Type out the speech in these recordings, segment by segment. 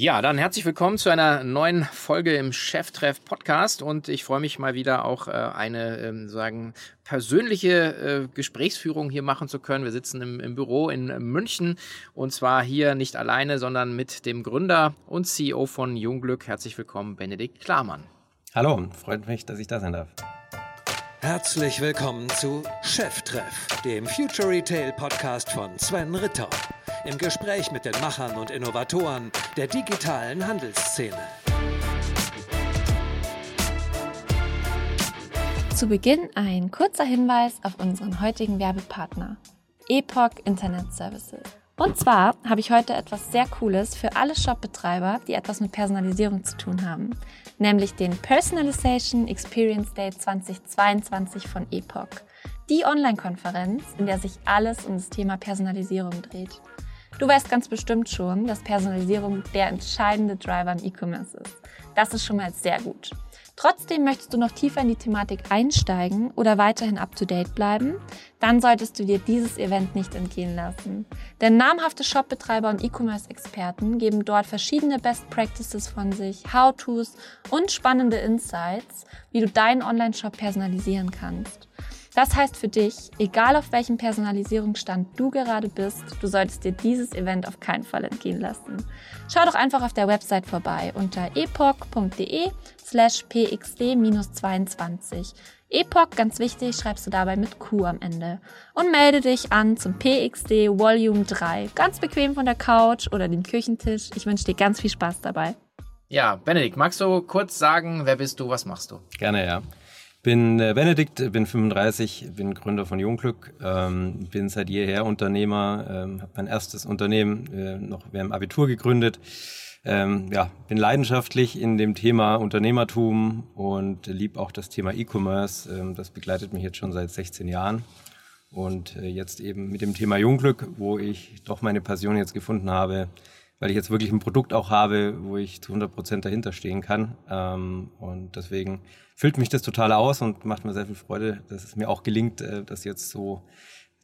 Ja, dann herzlich willkommen zu einer neuen Folge im Cheftreff Podcast und ich freue mich mal wieder auch äh, eine ähm, sagen persönliche äh, Gesprächsführung hier machen zu können. Wir sitzen im, im, Büro in München und zwar hier nicht alleine, sondern mit dem Gründer und CEO von Jungglück. Herzlich willkommen, Benedikt Klarmann. Hallo, freut mich, dass ich da sein darf. Herzlich willkommen zu Cheftreff, dem Future Retail Podcast von Sven Ritter im Gespräch mit den Machern und Innovatoren der digitalen Handelsszene. Zu Beginn ein kurzer Hinweis auf unseren heutigen Werbepartner, Epoch Internet Services. Und zwar habe ich heute etwas sehr Cooles für alle Shopbetreiber, die etwas mit Personalisierung zu tun haben, nämlich den Personalization Experience Day 2022 von Epoch. Die Online-Konferenz, in der sich alles um das Thema Personalisierung dreht. Du weißt ganz bestimmt schon, dass Personalisierung der entscheidende Driver im E-Commerce ist. Das ist schon mal sehr gut. Trotzdem möchtest du noch tiefer in die Thematik einsteigen oder weiterhin up-to-date bleiben, dann solltest du dir dieses Event nicht entgehen lassen. Denn namhafte Shopbetreiber und E-Commerce-Experten geben dort verschiedene Best Practices von sich, How-Tos und spannende Insights, wie du deinen Online-Shop personalisieren kannst. Das heißt für dich, egal auf welchem Personalisierungsstand du gerade bist, du solltest dir dieses Event auf keinen Fall entgehen lassen. Schau doch einfach auf der Website vorbei unter epoch.de slash pxd-22. Epoch, ganz wichtig, schreibst du dabei mit Q am Ende. Und melde dich an zum PXD Volume 3. Ganz bequem von der Couch oder dem Küchentisch. Ich wünsche dir ganz viel Spaß dabei. Ja, Benedikt, magst du kurz sagen, wer bist du, was machst du? Gerne, ja. Bin äh, Benedikt, bin 35, bin Gründer von Jungglück, ähm, bin seit jeher Unternehmer, ähm, habe mein erstes Unternehmen äh, noch während Abitur gegründet. Ähm, ja, bin leidenschaftlich in dem Thema Unternehmertum und lieb auch das Thema E-Commerce. Ähm, das begleitet mich jetzt schon seit 16 Jahren. Und äh, jetzt eben mit dem Thema Jungglück, wo ich doch meine Passion jetzt gefunden habe, weil ich jetzt wirklich ein Produkt auch habe, wo ich zu 100 Prozent dahinter stehen kann. Ähm, und deswegen füllt mich das total aus und macht mir sehr viel Freude, dass es mir auch gelingt, äh, das jetzt so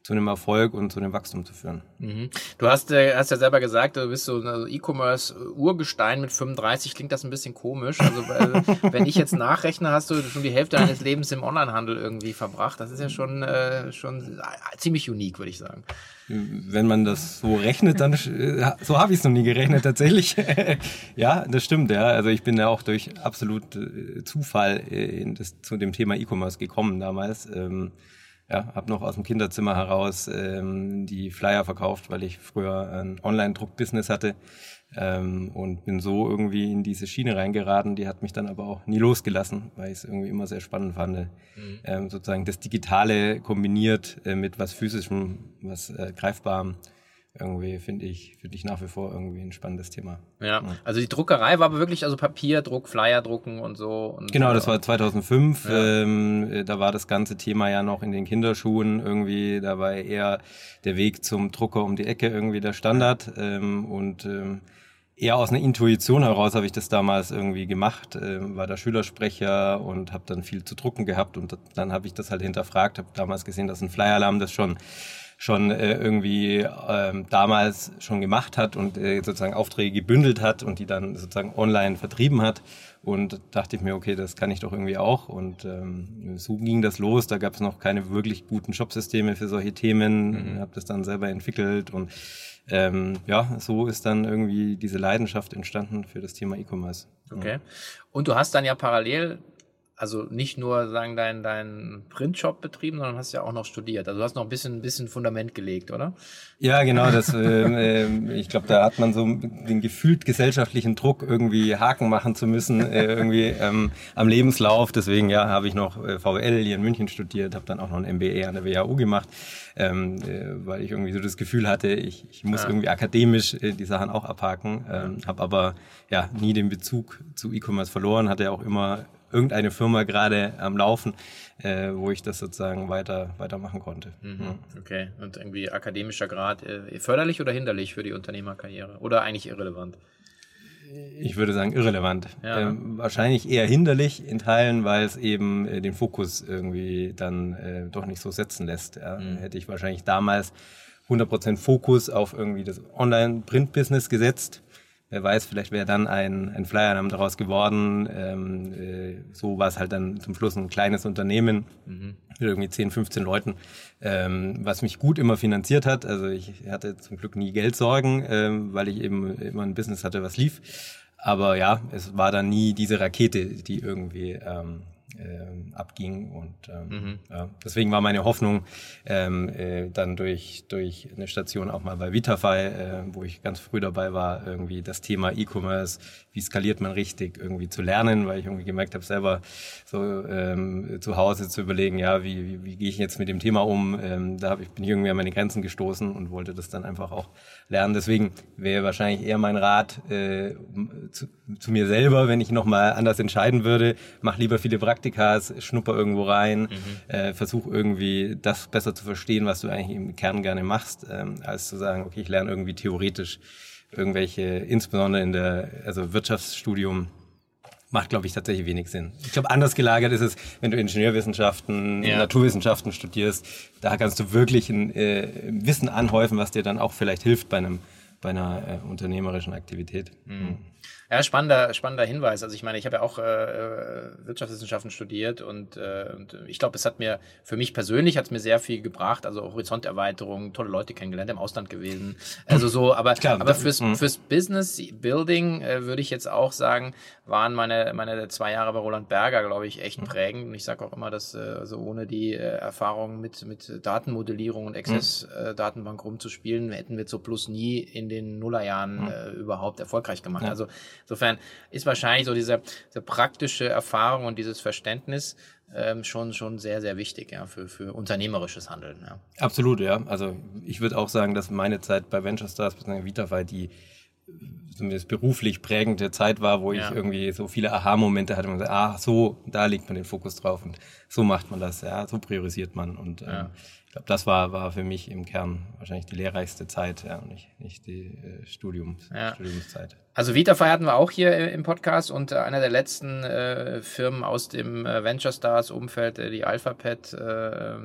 zu einem Erfolg und zu einem Wachstum zu führen. Mhm. Du hast, äh, hast ja selber gesagt, du bist so ein E-Commerce-Urgestein mit 35, klingt das ein bisschen komisch. Also äh, wenn ich jetzt nachrechne, hast du schon die Hälfte deines Lebens im Onlinehandel irgendwie verbracht. Das ist ja schon, äh, schon ziemlich unique, würde ich sagen. Wenn man das so rechnet, dann äh, so habe ich es noch nie gerechnet tatsächlich. ja, das stimmt. Ja, also ich bin ja auch durch absolut äh, Zufall in das, zu dem Thema E-Commerce gekommen damals. Ähm, ja, habe noch aus dem Kinderzimmer heraus ähm, die Flyer verkauft, weil ich früher ein Online-Druck-Business hatte ähm, und bin so irgendwie in diese Schiene reingeraten. Die hat mich dann aber auch nie losgelassen, weil ich es irgendwie immer sehr spannend fand. Mhm. Ähm, sozusagen das Digitale kombiniert äh, mit was Physischem, was äh, Greifbarem irgendwie finde ich, finde ich nach wie vor irgendwie ein spannendes Thema. Ja, also die Druckerei war aber wirklich also Papierdruck, Flyer drucken und so. Und genau, das war 2005. Ja. Ähm, äh, da war das ganze Thema ja noch in den Kinderschuhen irgendwie. Da war eher der Weg zum Drucker um die Ecke irgendwie der Standard ähm, und ähm, eher aus einer Intuition heraus habe ich das damals irgendwie gemacht, äh, war der Schülersprecher und habe dann viel zu drucken gehabt und dann habe ich das halt hinterfragt, habe damals gesehen, dass ein Flyer-Alarm das schon schon äh, irgendwie ähm, damals schon gemacht hat und äh, sozusagen Aufträge gebündelt hat und die dann sozusagen online vertrieben hat. Und dachte ich mir, okay, das kann ich doch irgendwie auch. Und ähm, so ging das los. Da gab es noch keine wirklich guten Shopsysteme für solche Themen. Mhm. Habe das dann selber entwickelt und ähm, ja, so ist dann irgendwie diese Leidenschaft entstanden für das Thema E-Commerce. Okay. Und du hast dann ja parallel also nicht nur sagen dein dein Printshop betrieben, sondern hast ja auch noch studiert. Also du hast noch ein bisschen ein bisschen Fundament gelegt, oder? Ja, genau. Das, äh, äh, ich glaube, da hat man so den gefühlt gesellschaftlichen Druck, irgendwie Haken machen zu müssen, äh, irgendwie ähm, am Lebenslauf. Deswegen ja, habe ich noch äh, VWL hier in München studiert, habe dann auch noch ein MBA an der WHU gemacht, ähm, äh, weil ich irgendwie so das Gefühl hatte, ich, ich muss ja. irgendwie akademisch äh, die Sachen auch abhaken. Ähm, habe aber ja nie den Bezug zu E-Commerce verloren, hatte ja auch immer irgendeine Firma gerade am Laufen, äh, wo ich das sozusagen weiter weitermachen konnte. Mhm. Ja. Okay, und irgendwie akademischer Grad äh, förderlich oder hinderlich für die Unternehmerkarriere oder eigentlich irrelevant? Ich würde sagen irrelevant. Ja. Ähm, wahrscheinlich eher hinderlich in Teilen, weil es eben äh, den Fokus irgendwie dann äh, doch nicht so setzen lässt. Ja. Mhm. Hätte ich wahrscheinlich damals 100% Fokus auf irgendwie das Online-Print-Business gesetzt, wer weiß, vielleicht wäre dann ein, ein Flyer daraus geworden. Ähm, äh, so war es halt dann zum Schluss ein kleines Unternehmen mhm. mit irgendwie 10, 15 Leuten, ähm, was mich gut immer finanziert hat. Also ich hatte zum Glück nie Geldsorgen, ähm, weil ich eben immer ein Business hatte, was lief. Aber ja, es war dann nie diese Rakete, die irgendwie ähm, äh, abging. Und ähm, mhm. ja, deswegen war meine Hoffnung, ähm, äh, dann durch, durch eine Station auch mal bei Vitafy, äh, wo ich ganz früh dabei war, irgendwie das Thema E-Commerce, wie skaliert man richtig, irgendwie zu lernen, weil ich irgendwie gemerkt habe, selber so ähm, zu Hause zu überlegen, ja, wie, wie, wie gehe ich jetzt mit dem Thema um? Ähm, da hab ich, bin ich irgendwie an meine Grenzen gestoßen und wollte das dann einfach auch lernen. Deswegen wäre wahrscheinlich eher mein Rat äh, zu, zu mir selber, wenn ich nochmal anders entscheiden würde, mach lieber viele Praktikas, schnupper irgendwo rein, mhm. äh, versuch irgendwie das besser zu verstehen, was du eigentlich im Kern gerne machst, ähm, als zu sagen, okay, ich lerne irgendwie theoretisch irgendwelche, insbesondere in der, also Wirtschaftsstudium, macht, glaube ich, tatsächlich wenig Sinn. Ich glaube, anders gelagert ist es, wenn du Ingenieurwissenschaften, ja. Naturwissenschaften studierst, da kannst du wirklich ein äh, Wissen anhäufen, was dir dann auch vielleicht hilft bei einem bei einer äh, unternehmerischen Aktivität. Mhm. Ja, spannender, spannender Hinweis. Also ich meine, ich habe ja auch äh, äh, Wirtschaftswissenschaften studiert und, äh, und ich glaube, es hat mir für mich persönlich hat es mir sehr viel gebracht. Also Horizonterweiterung, tolle Leute kennengelernt, im Ausland gewesen. Also so, aber, Klar, aber fürs, mh. fürs Business Building äh, würde ich jetzt auch sagen, waren meine, meine zwei Jahre bei Roland Berger, glaube ich, echt mhm. prägend. Und ich sage auch immer, dass äh, also ohne die äh, Erfahrung mit, mit Datenmodellierung und Access-Datenbank mhm. rumzuspielen, hätten wir so plus nie in den Nullerjahren äh, überhaupt erfolgreich gemacht. Ja. Also Insofern ist wahrscheinlich so diese, diese praktische Erfahrung und dieses Verständnis ähm, schon, schon sehr, sehr wichtig ja, für, für unternehmerisches Handeln. Ja. Absolut, ja. Also ich würde auch sagen, dass meine Zeit bei Venture Stars bzw. Vitafy die zumindest beruflich prägende Zeit war, wo ja. ich irgendwie so viele Aha-Momente hatte und ah, so, da legt man den Fokus drauf und so macht man das, ja, so priorisiert man und ähm, ja glaube, das war, war für mich im Kern wahrscheinlich die lehrreichste Zeit, ja, und nicht, nicht die äh, Studiums, ja. Studiumszeit. Also Vitafy hatten wir auch hier im Podcast und äh, einer der letzten äh, Firmen aus dem äh, Venture Stars Umfeld, äh, die AlphaPet, äh,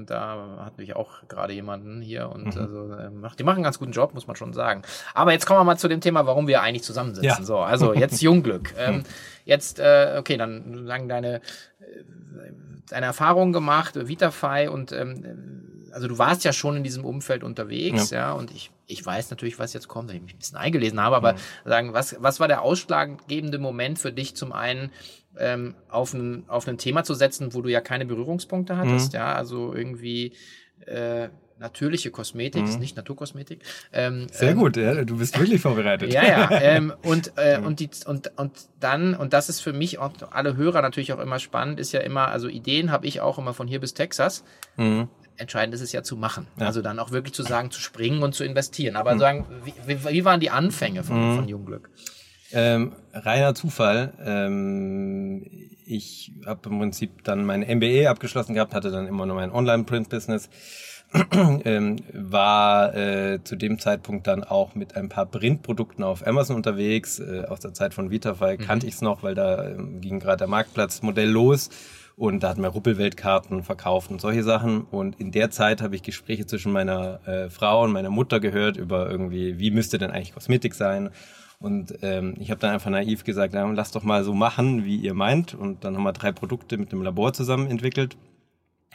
da hatten wir auch gerade jemanden hier und mhm. also äh, macht, die machen einen ganz guten Job, muss man schon sagen. Aber jetzt kommen wir mal zu dem Thema, warum wir eigentlich zusammensitzen. Ja. So, also jetzt Jungglück. ähm, jetzt, äh, okay, dann sagen deine, äh, deine Erfahrungen gemacht, Vitafy und ähm, also du warst ja schon in diesem Umfeld unterwegs, ja, ja und ich, ich weiß natürlich, was jetzt kommt, wenn ich mich ein bisschen eingelesen habe, aber mhm. sagen, was, was war der ausschlaggebende Moment für dich zum einen, ähm, auf, ein, auf ein Thema zu setzen, wo du ja keine Berührungspunkte hattest, mhm. ja, also irgendwie äh, natürliche Kosmetik, mhm. ist nicht Naturkosmetik. Ähm, Sehr ähm, gut, ja, du bist wirklich vorbereitet. Ja, ja. Ähm, und, äh, und, die, und, und dann, und das ist für mich auch alle Hörer natürlich auch immer spannend, ist ja immer, also Ideen habe ich auch immer von hier bis Texas. Mhm entscheidend ist es ja zu machen. Ja. Also dann auch wirklich zu sagen, zu springen und zu investieren. Aber mhm. sagen, wie, wie, waren die Anfänge von, mhm. von Jungglück? Ähm, reiner Zufall. Ähm, ich habe im Prinzip dann mein MBA abgeschlossen gehabt, hatte dann immer noch mein Online-Print-Business. ähm, war äh, zu dem Zeitpunkt dann auch mit ein paar Printprodukten auf Amazon unterwegs. Äh, aus der Zeit von Vitafy mhm. kannte ich es noch, weil da ähm, ging gerade der Marktplatzmodell los. Und da hatten wir Ruppelweltkarten verkauft und solche Sachen. Und in der Zeit habe ich Gespräche zwischen meiner äh, Frau und meiner Mutter gehört über irgendwie, wie müsste denn eigentlich Kosmetik sein. Und ähm, ich habe dann einfach naiv gesagt, ja, lass doch mal so machen, wie ihr meint. Und dann haben wir drei Produkte mit dem Labor zusammen entwickelt.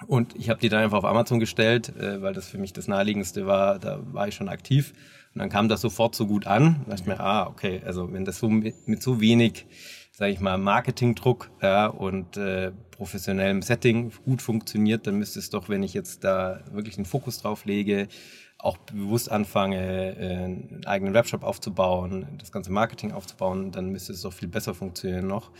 Und ich habe die dann einfach auf Amazon gestellt, äh, weil das für mich das naheliegendste war. Da war ich schon aktiv. Und dann kam das sofort so gut an. Da dachte ich mir, ah, okay, also wenn das so mit, mit so wenig sage ich mal, Marketingdruck ja, und äh, professionellem Setting gut funktioniert, dann müsste es doch, wenn ich jetzt da wirklich den Fokus drauf lege, auch bewusst anfange, äh, einen eigenen Webshop aufzubauen, das ganze Marketing aufzubauen, dann müsste es doch viel besser funktionieren noch.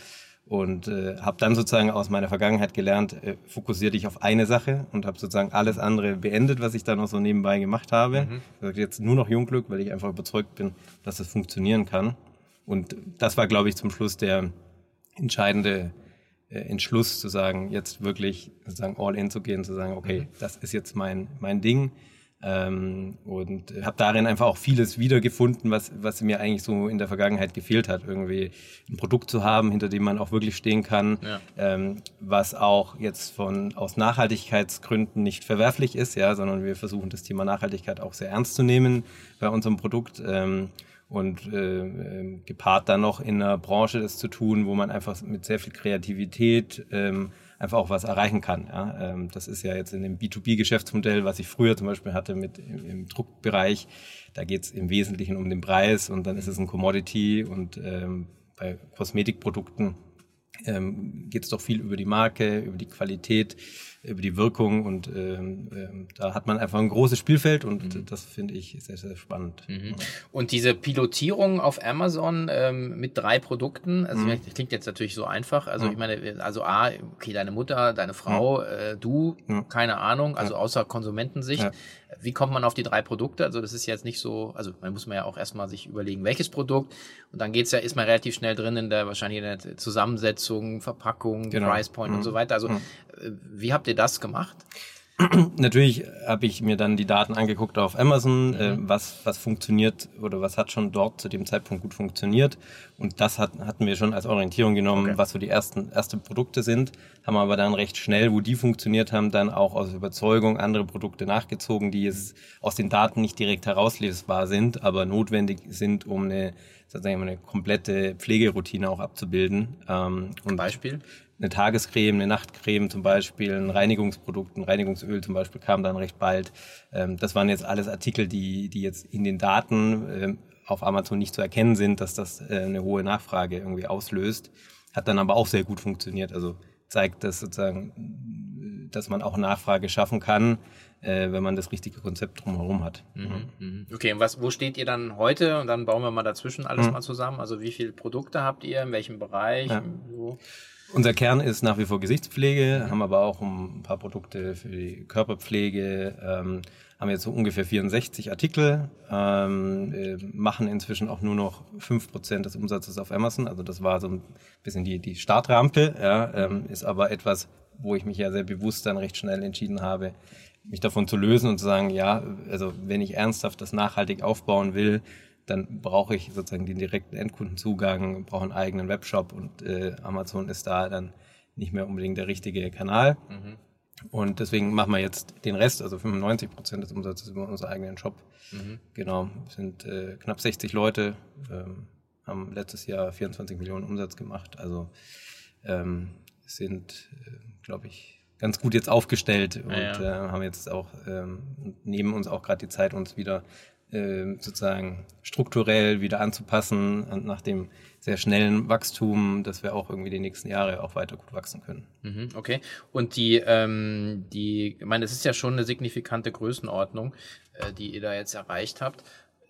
Und äh, habe dann sozusagen aus meiner Vergangenheit gelernt, äh, fokussiere dich auf eine Sache und habe sozusagen alles andere beendet, was ich da noch so nebenbei gemacht habe. Mhm. Also jetzt nur noch Jungglück, weil ich einfach überzeugt bin, dass es funktionieren kann. Und das war, glaube ich, zum Schluss der entscheidende äh, Entschluss zu sagen, jetzt wirklich sozusagen all in zu gehen, zu sagen, okay, mhm. das ist jetzt mein, mein Ding. Ähm, und habe darin einfach auch vieles wiedergefunden, was, was mir eigentlich so in der Vergangenheit gefehlt hat. Irgendwie ein Produkt zu haben, hinter dem man auch wirklich stehen kann, ja. ähm, was auch jetzt von aus Nachhaltigkeitsgründen nicht verwerflich ist, ja, sondern wir versuchen das Thema Nachhaltigkeit auch sehr ernst zu nehmen bei unserem Produkt. Ähm, und äh, äh, gepaart dann noch in einer Branche das zu tun, wo man einfach mit sehr viel Kreativität ähm, einfach auch was erreichen kann. Ja? Ähm, das ist ja jetzt in dem B2B-Geschäftsmodell, was ich früher zum Beispiel hatte mit im, im Druckbereich, da geht es im Wesentlichen um den Preis und dann ist es ein Commodity und ähm, bei Kosmetikprodukten ähm, geht es doch viel über die Marke, über die Qualität über die Wirkung und ähm, ähm, da hat man einfach ein großes Spielfeld und mhm. das finde ich sehr, sehr spannend. Mhm. Und diese Pilotierung auf Amazon ähm, mit drei Produkten, also mhm. das klingt jetzt natürlich so einfach, also mhm. ich meine, also A, okay, deine Mutter, deine Frau, mhm. äh, du, mhm. keine Ahnung, also außer Konsumentensicht. Ja. Wie kommt man auf die drei Produkte? Also das ist jetzt nicht so, also man muss man ja auch erstmal sich überlegen, welches Produkt und dann geht's ja, ist man relativ schnell drin in der wahrscheinlich in der Zusammensetzung, Verpackung, genau. Price Point und so weiter. Also äh, wie habt ihr das gemacht? Natürlich habe ich mir dann die Daten angeguckt auf Amazon, mhm. äh, was, was funktioniert oder was hat schon dort zu dem Zeitpunkt gut funktioniert. Und das hat, hatten wir schon als Orientierung genommen, okay. was so die ersten erste Produkte sind, haben aber dann recht schnell, wo die funktioniert haben, dann auch aus Überzeugung andere Produkte nachgezogen, die jetzt aus den Daten nicht direkt herauslesbar sind, aber notwendig sind, um eine, sozusagen eine komplette Pflegeroutine auch abzubilden. Ähm, und Beispiel? Eine Tagescreme, eine Nachtcreme zum Beispiel, ein Reinigungsprodukt, ein Reinigungsöl zum Beispiel kam dann recht bald. Ähm, das waren jetzt alles Artikel, die, die jetzt in den Daten ähm, auf Amazon nicht zu erkennen sind, dass das äh, eine hohe Nachfrage irgendwie auslöst. Hat dann aber auch sehr gut funktioniert. Also zeigt das sozusagen, dass man auch Nachfrage schaffen kann, äh, wenn man das richtige Konzept drumherum hat. Mhm, mhm. Okay, und was, wo steht ihr dann heute? Und dann bauen wir mal dazwischen alles mhm. mal zusammen. Also wie viele Produkte habt ihr, in welchem Bereich? Ja. So? Unser Kern ist nach wie vor Gesichtspflege, haben aber auch ein paar Produkte für die Körperpflege, ähm, haben jetzt so ungefähr 64 Artikel, ähm, äh, machen inzwischen auch nur noch fünf Prozent des Umsatzes auf Amazon. Also das war so ein bisschen die, die Startrampe, ja, ähm, ist aber etwas, wo ich mich ja sehr bewusst dann recht schnell entschieden habe, mich davon zu lösen und zu sagen, ja, also wenn ich ernsthaft das nachhaltig aufbauen will, dann brauche ich sozusagen den direkten Endkundenzugang, brauche einen eigenen Webshop und äh, Amazon ist da dann nicht mehr unbedingt der richtige Kanal. Mhm. Und deswegen machen wir jetzt den Rest, also 95 Prozent des Umsatzes über unseren eigenen Shop. Mhm. Genau, sind äh, knapp 60 Leute, ähm, haben letztes Jahr 24 Millionen Umsatz gemacht. Also ähm, sind, äh, glaube ich, ganz gut jetzt aufgestellt und ja, ja. Äh, haben jetzt auch ähm, nehmen uns auch gerade die Zeit, uns wieder sozusagen strukturell wieder anzupassen und nach dem sehr schnellen Wachstum, dass wir auch irgendwie die nächsten Jahre auch weiter gut wachsen können. Mhm, okay. Und die, ähm, die, ich meine, das ist ja schon eine signifikante Größenordnung, äh, die ihr da jetzt erreicht habt.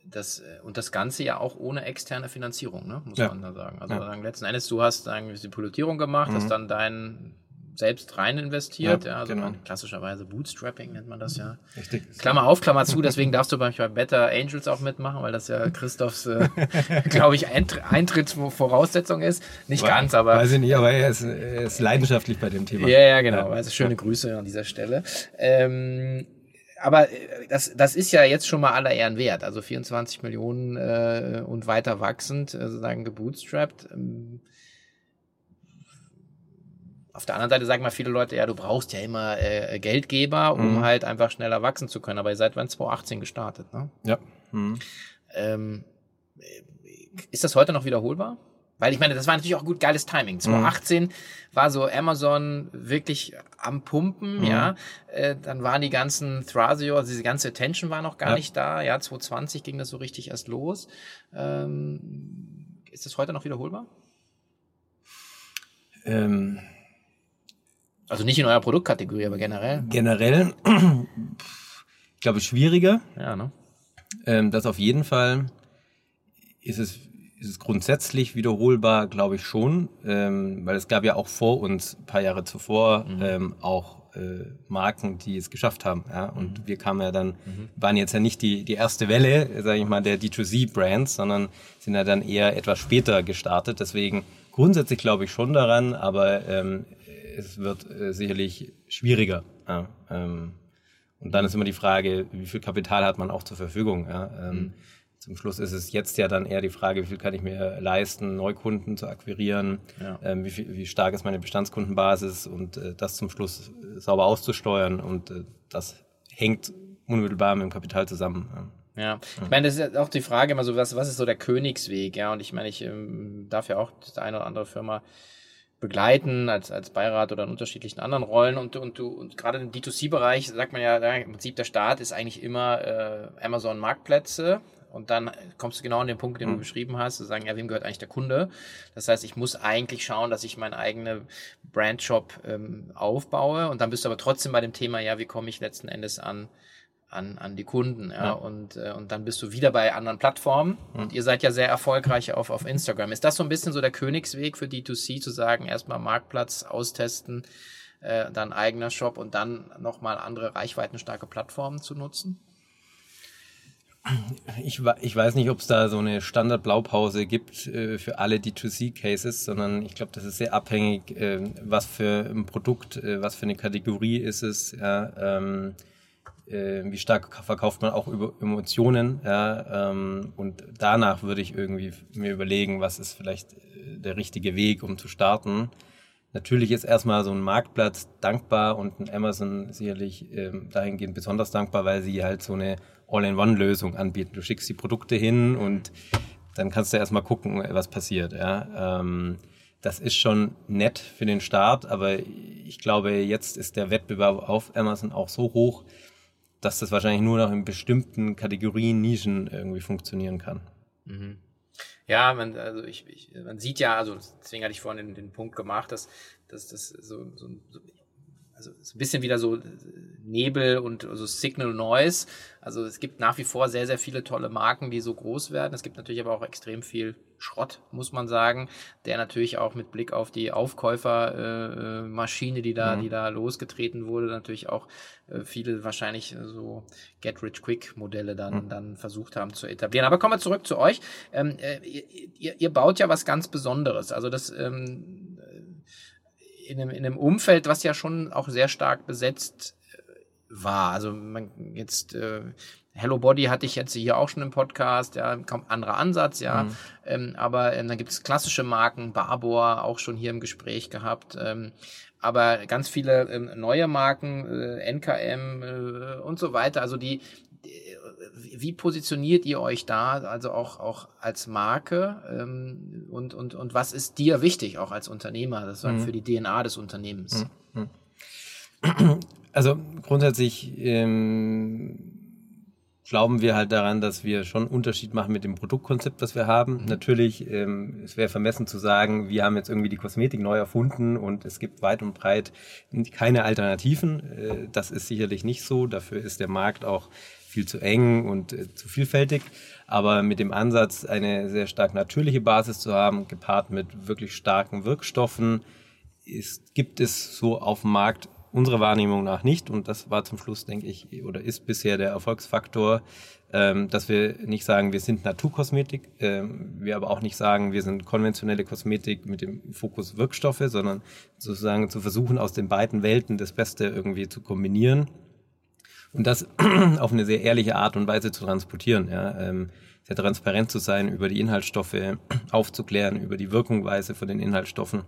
Das, äh, und das Ganze ja auch ohne externe Finanzierung, ne? muss ja. man da sagen. Also ja. letzten Endes, du hast dann die Pilotierung gemacht, mhm. hast dann dein selbst rein investiert. Ja, ja also genau. klassischerweise Bootstrapping nennt man das ja. Richtig. Klammer auf, Klammer zu, deswegen darfst du bei Better Angels auch mitmachen, weil das ja Christophs, äh, glaube ich, Eintrittsvoraussetzung ist. Nicht War, ganz, aber. Weiß ich nicht, aber er ist, er ist leidenschaftlich bei dem Thema. Ja, ja, genau. Also schöne Grüße an dieser Stelle. Ähm, aber äh, das, das ist ja jetzt schon mal aller Ehren wert. Also 24 Millionen äh, und weiter wachsend, äh, sozusagen gebootstrapped. Ähm, auf der anderen Seite sagen mal viele Leute, ja, du brauchst ja immer äh, Geldgeber, um mhm. halt einfach schneller wachsen zu können. Aber ihr seid wann 2018 gestartet, ne? Ja. Mhm. Ähm, ist das heute noch wiederholbar? Weil ich meine, das war natürlich auch gut geiles Timing. 2018 mhm. war so Amazon wirklich am Pumpen, mhm. ja. Äh, dann waren die ganzen Thrasio, also diese ganze Attention war noch gar ja. nicht da. Ja, 2020 ging das so richtig erst los. Ähm, ist das heute noch wiederholbar? Ähm, also nicht in eurer Produktkategorie, aber generell. Generell, ich glaube, schwieriger. Ja, ne? Ähm, das auf jeden Fall ist es, ist es grundsätzlich wiederholbar, glaube ich schon, ähm, weil es gab ja auch vor uns, ein paar Jahre zuvor, mhm. ähm, auch äh, Marken, die es geschafft haben. Ja? Und mhm. wir kamen ja dann, mhm. waren jetzt ja nicht die, die erste Welle, sage ich mal, der D2C-Brands, sondern sind ja dann eher etwas später gestartet. Deswegen grundsätzlich glaube ich schon daran, aber ähm, es wird äh, sicherlich schwieriger. Ja, ähm, und dann ist immer die Frage, wie viel Kapital hat man auch zur Verfügung. Ja? Ähm, mhm. Zum Schluss ist es jetzt ja dann eher die Frage, wie viel kann ich mir leisten, Neukunden zu akquirieren, ja. ähm, wie, viel, wie stark ist meine Bestandskundenbasis und äh, das zum Schluss äh, sauber auszusteuern. Und äh, das hängt unmittelbar mit dem Kapital zusammen. Ja, ich meine, das ist auch die Frage immer so, was, was ist so der Königsweg, ja, und ich meine, ich ähm, darf ja auch die eine oder andere Firma begleiten als, als Beirat oder in unterschiedlichen anderen Rollen und, und du und gerade im D2C-Bereich sagt man ja, im Prinzip der Start ist eigentlich immer äh, Amazon Marktplätze und dann kommst du genau an den Punkt, den du mhm. beschrieben hast, zu sagen, ja, wem gehört eigentlich der Kunde? Das heißt, ich muss eigentlich schauen, dass ich meinen eigenen Brandshop ähm, aufbaue und dann bist du aber trotzdem bei dem Thema, ja, wie komme ich letzten Endes an an, an die Kunden. Ja? ja. Und, äh, und dann bist du wieder bei anderen Plattformen. Mhm. Und ihr seid ja sehr erfolgreich auf, auf Instagram. Ist das so ein bisschen so der Königsweg für D2C, zu sagen, erstmal Marktplatz austesten, äh, dann eigener Shop und dann nochmal andere reichweitenstarke Plattformen zu nutzen? Ich, ich weiß nicht, ob es da so eine Standard-Blaupause gibt äh, für alle D2C-Cases, sondern ich glaube, das ist sehr abhängig, äh, was für ein Produkt, äh, was für eine Kategorie ist es. Ja, ähm, äh, wie stark verkauft man auch über Emotionen, ja, ähm, und danach würde ich irgendwie mir überlegen, was ist vielleicht äh, der richtige Weg, um zu starten. Natürlich ist erstmal so ein Marktplatz dankbar und ein Amazon sicherlich ähm, dahingehend besonders dankbar, weil sie halt so eine All-in-One-Lösung anbieten. Du schickst die Produkte hin und dann kannst du erstmal gucken, was passiert. Ja. Ähm, das ist schon nett für den Start, aber ich glaube, jetzt ist der Wettbewerb auf Amazon auch so hoch, dass das wahrscheinlich nur noch in bestimmten Kategorien, Nischen irgendwie funktionieren kann. Mhm. Ja, man, also ich, ich, man sieht ja, also deswegen hatte ich vorhin den, den Punkt gemacht, dass, dass das so, so, so also so ein bisschen wieder so Nebel und so Signal Noise. Also es gibt nach wie vor sehr, sehr viele tolle Marken, die so groß werden. Es gibt natürlich aber auch extrem viel Schrott, muss man sagen, der natürlich auch mit Blick auf die Aufkäufermaschine, äh, die da, mhm. die da losgetreten wurde, natürlich auch äh, viele wahrscheinlich so Get Rich Quick Modelle dann, mhm. dann versucht haben zu etablieren. Aber kommen wir zurück zu euch. Ähm, äh, ihr, ihr baut ja was ganz Besonderes. Also das ähm, in einem, in einem Umfeld, was ja schon auch sehr stark besetzt war. Also man jetzt äh, Hello Body hatte ich jetzt hier auch schon im Podcast, ja, kaum anderer Ansatz, ja. Mhm. Ähm, aber ähm, dann gibt es klassische Marken, Barbour auch schon hier im Gespräch gehabt. Ähm, aber ganz viele ähm, neue Marken, äh, NKM äh, und so weiter. Also die, wie positioniert ihr euch da, also auch, auch als Marke ähm, und, und, und was ist dir wichtig, auch als Unternehmer, das mhm. für die DNA des Unternehmens? Mhm. Also grundsätzlich ähm, glauben wir halt daran, dass wir schon einen Unterschied machen mit dem Produktkonzept, das wir haben. Mhm. Natürlich, ähm, es wäre vermessen zu sagen, wir haben jetzt irgendwie die Kosmetik neu erfunden und es gibt weit und breit keine Alternativen. Äh, das ist sicherlich nicht so. Dafür ist der Markt auch viel zu eng und äh, zu vielfältig. Aber mit dem Ansatz, eine sehr stark natürliche Basis zu haben, gepaart mit wirklich starken Wirkstoffen, ist, gibt es so auf dem Markt unserer Wahrnehmung nach nicht. Und das war zum Schluss, denke ich, oder ist bisher der Erfolgsfaktor, ähm, dass wir nicht sagen, wir sind Naturkosmetik, ähm, wir aber auch nicht sagen, wir sind konventionelle Kosmetik mit dem Fokus Wirkstoffe, sondern sozusagen zu versuchen, aus den beiden Welten das Beste irgendwie zu kombinieren und das auf eine sehr ehrliche Art und Weise zu transportieren. Ja, ähm, sehr transparent zu sein, über die Inhaltsstoffe aufzuklären, über die Wirkungsweise von den Inhaltsstoffen.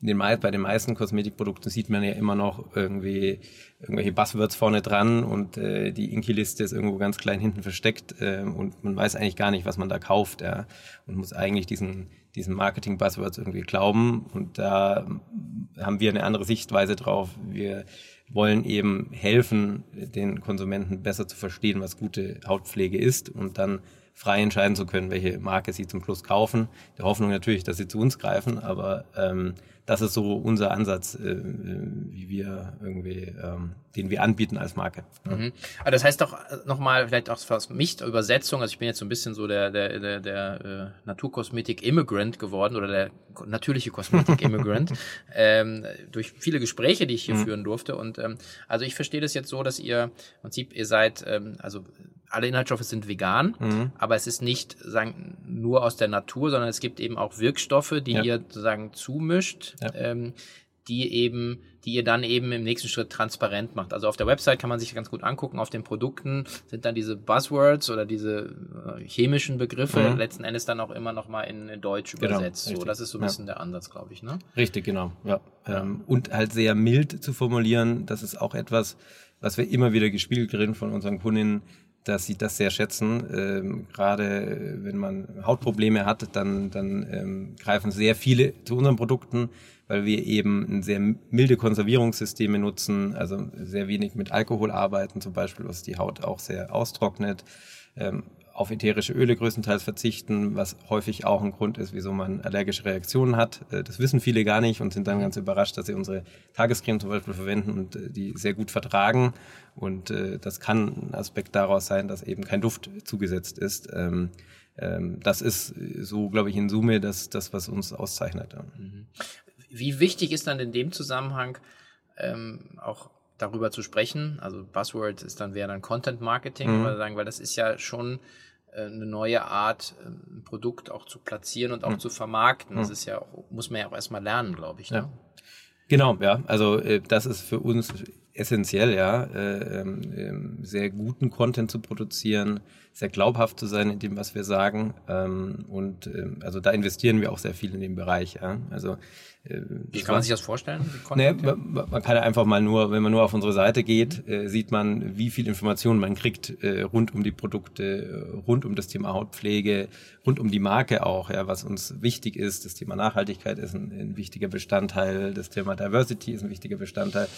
In den, bei den meisten Kosmetikprodukten sieht man ja immer noch irgendwie irgendwelche Buzzwords vorne dran und äh, die Inki-Liste ist irgendwo ganz klein hinten versteckt äh, und man weiß eigentlich gar nicht, was man da kauft ja, und muss eigentlich diesen, diesen Marketing-Buzzwords irgendwie glauben und da haben wir eine andere Sichtweise drauf. Wir wollen eben helfen, den Konsumenten besser zu verstehen, was gute Hautpflege ist und dann frei entscheiden zu können, welche Marke sie zum Schluss kaufen. Der Hoffnung natürlich, dass sie zu uns greifen, aber ähm, das ist so unser Ansatz, äh, wie wir irgendwie, ähm, den wir anbieten als Marke. Mhm. Aber das heißt doch äh, nochmal, vielleicht auch für mich Übersetzung, also ich bin jetzt so ein bisschen so der, der, der, der äh, Naturkosmetik-Immigrant geworden oder der natürliche Kosmetik-Immigrant ähm, durch viele Gespräche, die ich hier mhm. führen durfte. Und ähm, also ich verstehe das jetzt so, dass ihr im Prinzip, ihr seid, ähm, also alle Inhaltsstoffe sind vegan, mhm. aber es ist nicht sagen, nur aus der Natur, sondern es gibt eben auch Wirkstoffe, die ja. ihr sozusagen zumischt, ja. ähm, die eben, die ihr dann eben im nächsten Schritt transparent macht. Also auf der Website kann man sich ganz gut angucken, auf den Produkten sind dann diese Buzzwords oder diese äh, chemischen Begriffe mhm. letzten Endes dann auch immer noch mal in, in Deutsch genau, übersetzt. Richtig. So, das ist so ein bisschen ja. der Ansatz, glaube ich. Ne? Richtig, genau. Ja. Ähm, und halt sehr mild zu formulieren, das ist auch etwas, was wir immer wieder gespielt kriegen von unseren Kundinnen dass sie das sehr schätzen. Ähm, gerade wenn man Hautprobleme hat, dann, dann ähm, greifen sehr viele zu unseren Produkten, weil wir eben sehr milde Konservierungssysteme nutzen, also sehr wenig mit Alkohol arbeiten zum Beispiel, was die Haut auch sehr austrocknet. Ähm, auf ätherische Öle größtenteils verzichten, was häufig auch ein Grund ist, wieso man allergische Reaktionen hat. Äh, das wissen viele gar nicht und sind dann ganz überrascht, dass sie unsere Tagescreme zum Beispiel verwenden und äh, die sehr gut vertragen. Und äh, das kann ein Aspekt daraus sein, dass eben kein Duft zugesetzt ist. Ähm, ähm, das ist so, glaube ich, in Summe das, das was uns auszeichnet. Mhm. Wie wichtig ist dann in dem Zusammenhang ähm, auch darüber zu sprechen? Also Buzzword ist dann wäre dann Content Marketing, mhm. sagen, weil das ist ja schon eine neue Art, ähm, ein Produkt auch zu platzieren und auch mhm. zu vermarkten. Das hm. ist ja auch, muss man ja auch erstmal lernen, glaube ich. Ne? Ja. Genau, ja. Also äh, das ist für uns essentiell, ja, äh, ähm, sehr guten Content zu produzieren, sehr glaubhaft zu sein in dem, was wir sagen. Ähm, und ähm, also da investieren wir auch sehr viel in dem Bereich. Ja. Also äh, Wie kann man sich das vorstellen? Nee, man kann einfach mal nur, wenn man nur auf unsere Seite geht, äh, sieht man, wie viel Informationen man kriegt äh, rund um die Produkte, äh, rund um das Thema Hautpflege, rund um die Marke auch, ja, was uns wichtig ist. Das Thema Nachhaltigkeit ist ein, ein wichtiger Bestandteil, das Thema Diversity ist ein wichtiger Bestandteil.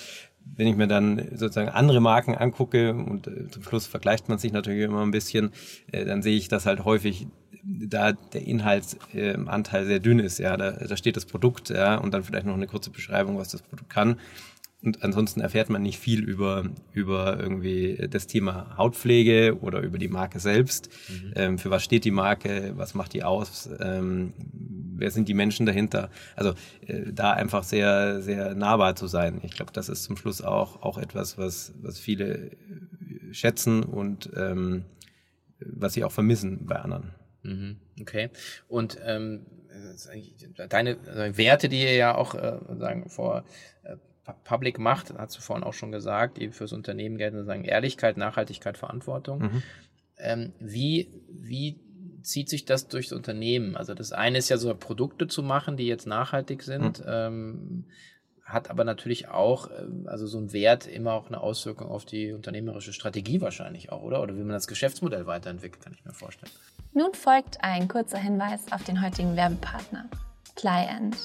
Wenn ich mir dann sozusagen andere Marken angucke und äh, zum Schluss vergleicht man sich natürlich immer ein bisschen, äh, dann sehe ich, dass halt häufig da der Inhaltsanteil äh, sehr dünn ist. Ja, da, da steht das Produkt, ja, und dann vielleicht noch eine kurze Beschreibung, was das Produkt kann. Und ansonsten erfährt man nicht viel über, über irgendwie das Thema Hautpflege oder über die Marke selbst. Mhm. Ähm, für was steht die Marke? Was macht die aus? Ähm, wer sind die Menschen dahinter? Also äh, da einfach sehr, sehr nahbar zu sein. Ich glaube, das ist zum Schluss auch, auch etwas, was, was viele schätzen und ähm, was sie auch vermissen bei anderen. Mhm. Okay. Und ähm, deine also Werte, die ihr ja auch äh, sagen vor äh, Public macht, hast du vorhin auch schon gesagt, die fürs Unternehmen gelten, sagen Ehrlichkeit, Nachhaltigkeit, Verantwortung. Mhm. Ähm, wie, wie zieht sich das durchs Unternehmen? Also das eine ist ja so Produkte zu machen, die jetzt nachhaltig sind. Mhm. Ähm, hat aber natürlich auch, ähm, also so ein Wert immer auch eine Auswirkung auf die unternehmerische Strategie wahrscheinlich auch, oder? Oder wie man das Geschäftsmodell weiterentwickelt, kann ich mir vorstellen. Nun folgt ein kurzer Hinweis auf den heutigen Werbepartner, Client.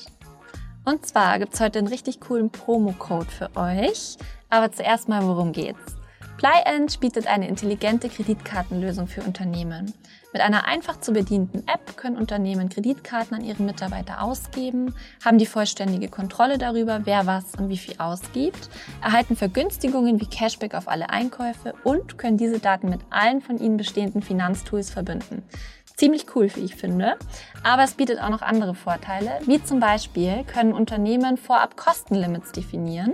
Und zwar gibt es heute einen richtig coolen Promo-Code für euch. Aber zuerst mal, worum geht's? Plyend bietet eine intelligente Kreditkartenlösung für Unternehmen. Mit einer einfach zu bedienten App können Unternehmen Kreditkarten an ihre Mitarbeiter ausgeben, haben die vollständige Kontrolle darüber, wer was und wie viel ausgibt, erhalten Vergünstigungen wie Cashback auf alle Einkäufe und können diese Daten mit allen von ihnen bestehenden Finanztools verbinden. Ziemlich cool, wie ich finde. Aber es bietet auch noch andere Vorteile, wie zum Beispiel können Unternehmen vorab Kostenlimits definieren.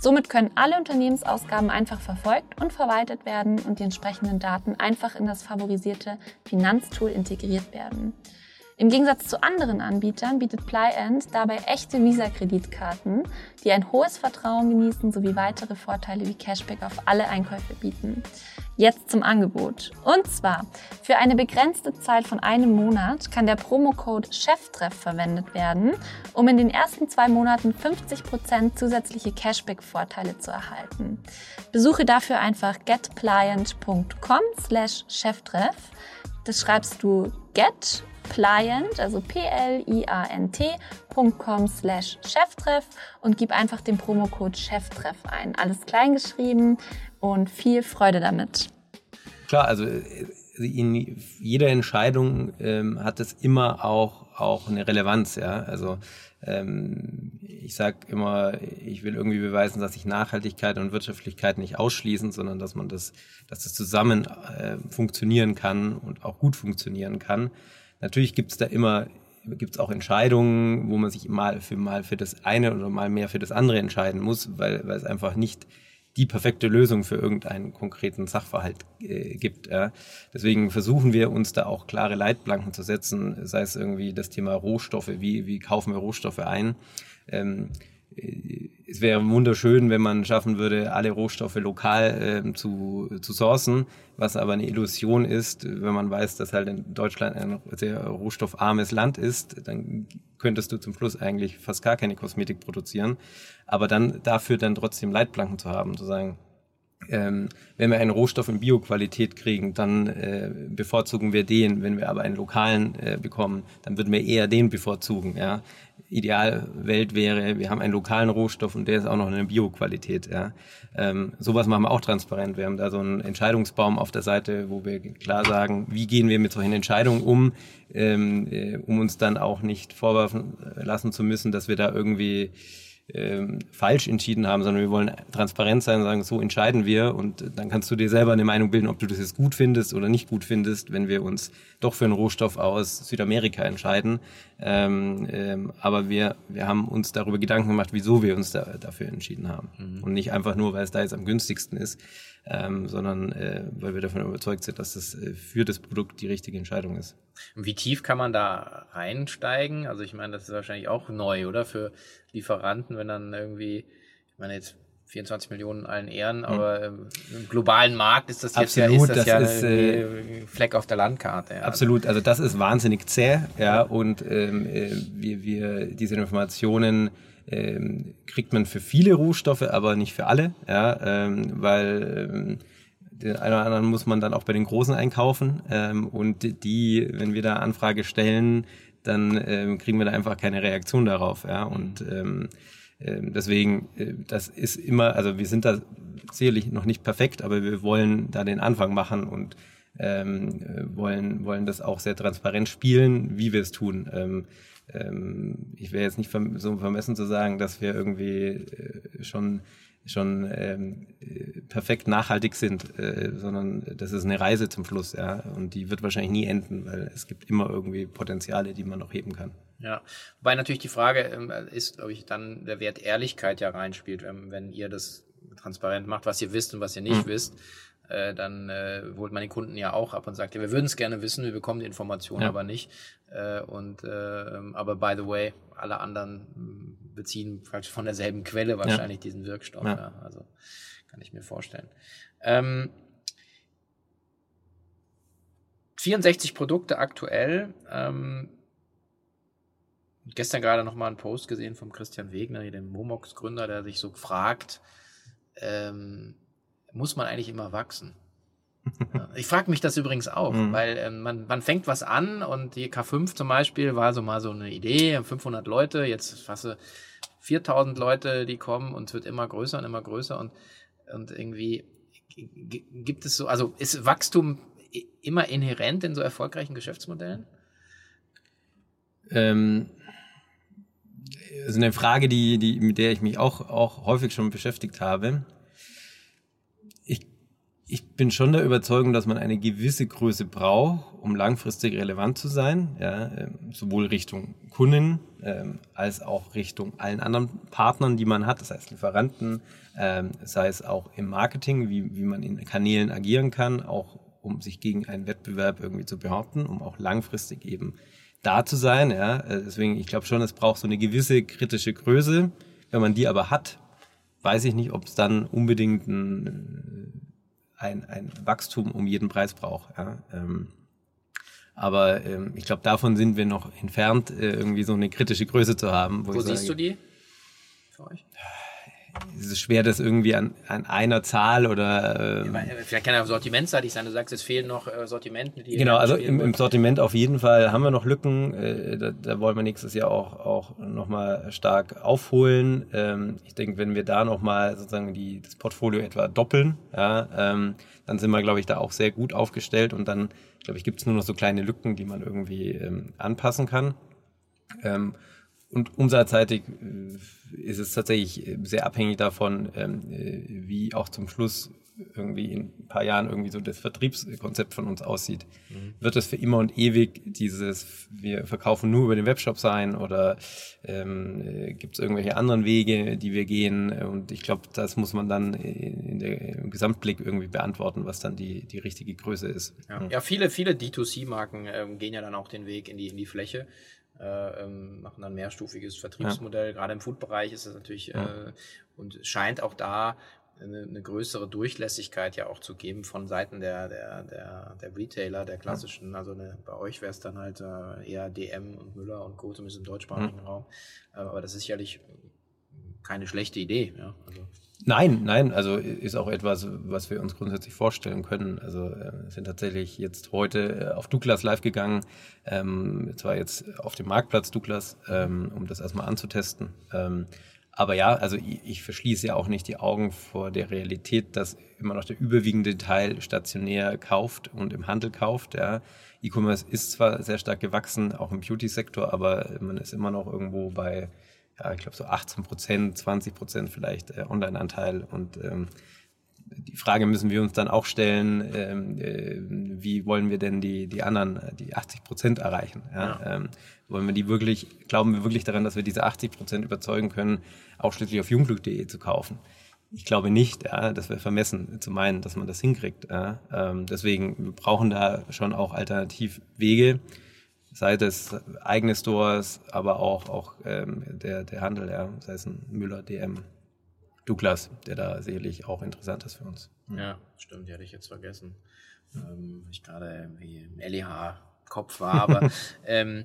Somit können alle Unternehmensausgaben einfach verfolgt und verwaltet werden und die entsprechenden Daten einfach in das favorisierte Finanztool integriert werden. Im Gegensatz zu anderen Anbietern bietet Plyend dabei echte Visa-Kreditkarten, die ein hohes Vertrauen genießen sowie weitere Vorteile wie Cashback auf alle Einkäufe bieten. Jetzt zum Angebot. Und zwar, für eine begrenzte Zeit von einem Monat kann der Promocode Cheftreff verwendet werden, um in den ersten zwei Monaten 50% zusätzliche Cashback-Vorteile zu erhalten. Besuche dafür einfach getpliant.com slash cheftreff. Das schreibst du get pliant, also p-l-i-a-n-t.com slash Cheftreff und gib einfach den Promocode Cheftreff ein. Alles kleingeschrieben und viel Freude damit. Klar, also äh, in jeder Entscheidung ähm, hat es immer auch, auch eine Relevanz, ja. Also ähm, ich sage immer, ich will irgendwie beweisen, dass sich Nachhaltigkeit und Wirtschaftlichkeit nicht ausschließen, sondern dass man das, dass das zusammen äh, funktionieren kann und auch gut funktionieren kann. Natürlich gibt es da immer gibt es auch Entscheidungen, wo man sich mal für mal für das eine oder mal mehr für das andere entscheiden muss, weil, weil es einfach nicht die perfekte Lösung für irgendeinen konkreten Sachverhalt äh, gibt. Ja. Deswegen versuchen wir uns da auch klare Leitplanken zu setzen, sei es irgendwie das Thema Rohstoffe, wie, wie kaufen wir Rohstoffe ein. Ähm, es wäre wunderschön, wenn man schaffen würde, alle Rohstoffe lokal äh, zu, zu sourcen, was aber eine Illusion ist, wenn man weiß, dass halt in Deutschland ein sehr rohstoffarmes Land ist, dann könntest du zum Schluss eigentlich fast gar keine Kosmetik produzieren. Aber dann dafür dann trotzdem Leitplanken zu haben, zu sagen, ähm, wenn wir einen Rohstoff in Bioqualität kriegen, dann äh, bevorzugen wir den. Wenn wir aber einen lokalen äh, bekommen, dann würden wir eher den bevorzugen. Ja? Idealwelt wäre, wir haben einen lokalen Rohstoff und der ist auch noch in Bioqualität. Ja? Ähm, sowas machen wir auch transparent. Wir haben da so einen Entscheidungsbaum auf der Seite, wo wir klar sagen, wie gehen wir mit solchen Entscheidungen um, ähm, äh, um uns dann auch nicht vorwerfen lassen zu müssen, dass wir da irgendwie ähm, falsch entschieden haben, sondern wir wollen transparent sein und sagen, so entscheiden wir und dann kannst du dir selber eine Meinung bilden, ob du das jetzt gut findest oder nicht gut findest, wenn wir uns doch für einen Rohstoff aus Südamerika entscheiden. Ähm, ähm, aber wir, wir haben uns darüber Gedanken gemacht, wieso wir uns da, dafür entschieden haben. Mhm. Und nicht einfach nur, weil es da jetzt am günstigsten ist, ähm, sondern äh, weil wir davon überzeugt sind, dass das äh, für das Produkt die richtige Entscheidung ist. Und wie tief kann man da reinsteigen? Also ich meine, das ist wahrscheinlich auch neu, oder? Für Lieferanten, wenn dann irgendwie, ich meine jetzt 24 Millionen allen Ehren, mhm. aber ähm, im globalen Markt ist das jetzt Absolut, ja, ist das, das ja ist, äh, Fleck auf der Landkarte. Ja. Absolut, also das ist wahnsinnig zäh, ja, und ähm, äh, wir, wir diese Informationen ähm, kriegt man für viele Rohstoffe, aber nicht für alle, ja, ähm, weil ähm, den einen oder anderen muss man dann auch bei den Großen einkaufen ähm, und die, wenn wir da Anfrage stellen, dann ähm, kriegen wir da einfach keine Reaktion darauf, ja, und ähm, ähm, deswegen, äh, das ist immer, also wir sind da sicherlich noch nicht perfekt, aber wir wollen da den Anfang machen und ähm, äh, wollen, wollen das auch sehr transparent spielen, wie wir es tun. Ähm, ähm, ich wäre jetzt nicht so vermessen zu sagen, dass wir irgendwie äh, schon schon ähm, perfekt nachhaltig sind, äh, sondern das ist eine Reise zum Schluss, ja, und die wird wahrscheinlich nie enden, weil es gibt immer irgendwie Potenziale, die man noch heben kann. Ja, wobei natürlich die Frage ähm, ist, glaube ich, dann der Wert Ehrlichkeit ja reinspielt, wenn, wenn ihr das transparent macht, was ihr wisst und was ihr nicht mhm. wisst äh, dann äh, holt man den Kunden ja auch ab und sagt, ja, wir würden es gerne wissen, wir bekommen die Information ja. aber nicht. Äh, und äh, aber by the way, alle anderen hm, beziehen von derselben Quelle wahrscheinlich ja. diesen Wirkstoff. Ja. ja. Also kann ich mir vorstellen. Ähm, 64 Produkte aktuell. Ähm, gestern gerade noch mal einen Post gesehen vom Christian Wegner, dem Momox-Gründer, der sich so fragt, ähm, muss man eigentlich immer wachsen? Ja. Ich frage mich das übrigens auch, mhm. weil ähm, man, man fängt was an und die K5 zum Beispiel war so mal so eine Idee, 500 Leute, jetzt fast 4000 Leute, die kommen und es wird immer größer und immer größer und, und irgendwie gibt es so, also ist Wachstum immer inhärent in so erfolgreichen Geschäftsmodellen? Ähm, ist eine Frage, die, die, mit der ich mich auch, auch häufig schon beschäftigt habe ich bin schon der Überzeugung, dass man eine gewisse Größe braucht, um langfristig relevant zu sein, ja, ähm, sowohl Richtung Kunden ähm, als auch Richtung allen anderen Partnern, die man hat, das heißt Lieferanten, ähm, sei es auch im Marketing, wie, wie man in Kanälen agieren kann, auch um sich gegen einen Wettbewerb irgendwie zu behaupten, um auch langfristig eben da zu sein. Ja. Äh, deswegen, ich glaube schon, es braucht so eine gewisse kritische Größe. Wenn man die aber hat, weiß ich nicht, ob es dann unbedingt ein ein, ein Wachstum um jeden Preis braucht. Ja. Ähm, aber ähm, ich glaube, davon sind wir noch entfernt, äh, irgendwie so eine kritische Größe zu haben. Wo, wo siehst sage, du die für euch? Es ist schwer, das irgendwie an, an einer Zahl oder. Äh, vielleicht kann ja sortimentseitig sein. Du sagst, es fehlen noch äh, Sortimente, die. Genau, also im, im, Sortiment auf jeden Fall haben wir noch Lücken. Äh, da, da wollen wir nächstes Jahr auch, auch nochmal stark aufholen. Ähm, ich denke, wenn wir da nochmal sozusagen die, das Portfolio etwa doppeln, ja, ähm, dann sind wir, glaube ich, da auch sehr gut aufgestellt und dann, glaube ich, gibt es nur noch so kleine Lücken, die man irgendwie ähm, anpassen kann. Und umsatzseitig äh, ist es tatsächlich äh, sehr abhängig davon, ähm, äh, wie auch zum Schluss irgendwie in ein paar Jahren irgendwie so das Vertriebskonzept von uns aussieht. Mhm. Wird es für immer und ewig dieses, wir verkaufen nur über den Webshop sein oder ähm, gibt es irgendwelche anderen Wege, die wir gehen? Und ich glaube, das muss man dann in der, im Gesamtblick irgendwie beantworten, was dann die, die richtige Größe ist. Ja, mhm. ja viele, viele D2C-Marken ähm, gehen ja dann auch den Weg in die, in die Fläche äh, ähm, machen dann mehrstufiges Vertriebsmodell. Ja. Gerade im Food-Bereich ist das natürlich ja. äh, und scheint auch da eine, eine, größere Durchlässigkeit ja auch zu geben von Seiten der, der, der, der Retailer, der klassischen. Also eine, bei euch wäre es dann halt äh, eher DM und Müller und Co., zumindest im deutschsprachigen. Raum. aber das ist sicherlich keine schlechte Idee. Ja, also. Nein, nein, also ist auch etwas, was wir uns grundsätzlich vorstellen können. Also äh, sind tatsächlich jetzt heute äh, auf Douglas live gegangen, ähm, zwar jetzt auf dem Marktplatz Douglas, ähm, um das erstmal anzutesten. Ähm, aber ja, also ich, ich verschließe ja auch nicht die Augen vor der Realität, dass immer noch der überwiegende Teil stationär kauft und im Handel kauft. Ja. E-Commerce ist zwar sehr stark gewachsen, auch im Beauty-Sektor, aber man ist immer noch irgendwo bei ja, ich glaube so 18 Prozent, 20 Prozent vielleicht äh, Online-Anteil. Und ähm, die Frage müssen wir uns dann auch stellen, ähm, äh, wie wollen wir denn die, die anderen, äh, die 80 Prozent erreichen? Ja? ja. Ähm, wollen wir die wirklich, glauben wir wirklich daran, dass wir diese 80 Prozent überzeugen können, ausschließlich auf jungglück.de zu kaufen? Ich glaube nicht, ja, das wäre vermessen zu meinen, dass man das hinkriegt. Ja. Ähm, deswegen, wir brauchen da schon auch Alternativwege sei es eigene Stores, aber auch, auch ähm, der, der Handel, ja, sei es ein Müller, DM, Douglas, der da sicherlich auch interessant ist für uns. Ja, stimmt, die hatte ich jetzt vergessen. Ähm, ich gerade wie im LEH-Kopf war, aber ähm,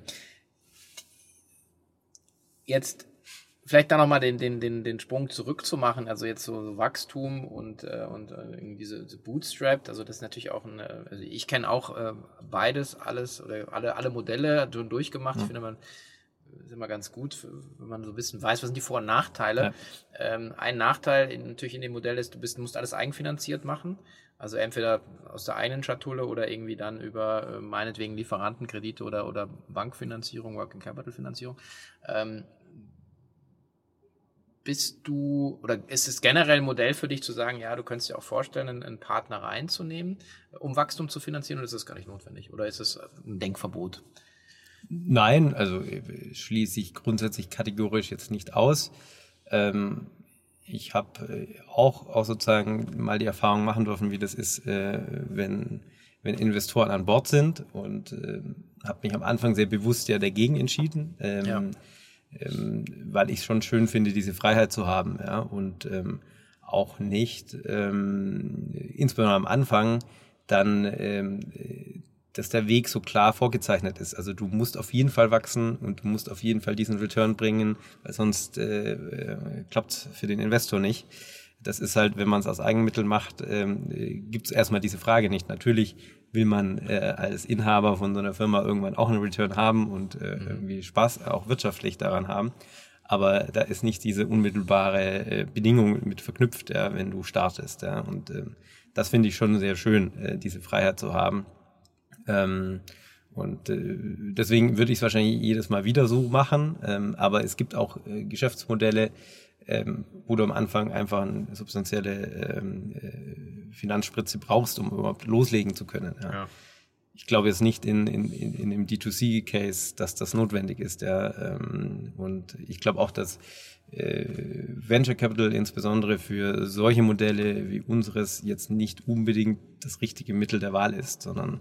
jetzt vielleicht da nochmal den, den, den, den Sprung zurückzumachen, also jetzt so, so Wachstum und, äh, und äh, irgendwie diese, diese Bootstrapped, also das ist natürlich auch ein, äh, also ich kenne auch äh, beides, alles oder alle, alle Modelle schon durchgemacht. Mhm. Ich finde man ist immer ganz gut, wenn man so ein bisschen weiß, was sind die Vor- und Nachteile. Ja. Ähm, ein Nachteil in, natürlich in dem Modell ist, du bist, musst alles eigenfinanziert machen. Also entweder aus der eigenen Schatulle oder irgendwie dann über äh, meinetwegen Lieferantenkredite oder, oder Bankfinanzierung, Working Capital Finanzierung. Ähm, bist du, oder ist es generell ein Modell für dich zu sagen, ja, du könntest dir auch vorstellen, einen, einen Partner reinzunehmen, um Wachstum zu finanzieren, oder ist das gar nicht notwendig? Oder ist es ein Denkverbot? Nein, also schließe ich grundsätzlich kategorisch jetzt nicht aus. Ähm, ich habe äh, auch, auch sozusagen mal die Erfahrung machen dürfen, wie das ist, äh, wenn, wenn Investoren an Bord sind und äh, habe mich am Anfang sehr bewusst ja dagegen entschieden. Ähm, ja ähm, weil ich es schon schön finde, diese Freiheit zu haben, ja, und ähm, auch nicht, ähm, insbesondere am Anfang, dann, ähm, dass der Weg so klar vorgezeichnet ist. Also du musst auf jeden Fall wachsen und du musst auf jeden Fall diesen Return bringen, weil sonst äh, äh, klappt für den Investor nicht. Das ist halt, wenn man es aus Eigenmitteln macht, ähm, gibt es erstmal diese Frage nicht. Natürlich will man äh, als Inhaber von so einer Firma irgendwann auch einen Return haben und äh, mhm. irgendwie Spaß auch wirtschaftlich daran haben. Aber da ist nicht diese unmittelbare äh, Bedingung mit verknüpft, ja, wenn du startest. Ja. Und ähm, das finde ich schon sehr schön, äh, diese Freiheit zu haben. Ähm, und äh, deswegen würde ich es wahrscheinlich jedes Mal wieder so machen. Ähm, aber es gibt auch äh, Geschäftsmodelle, ähm, wo du am Anfang einfach eine substanzielle ähm, äh, Finanzspritze brauchst, um überhaupt loslegen zu können. Ja. ja. Ich glaube jetzt nicht in, in, in, in dem D2C-Case, dass das notwendig ist. Ja. Ähm, und ich glaube auch, dass äh, Venture Capital insbesondere für solche Modelle wie unseres jetzt nicht unbedingt das richtige Mittel der Wahl ist, sondern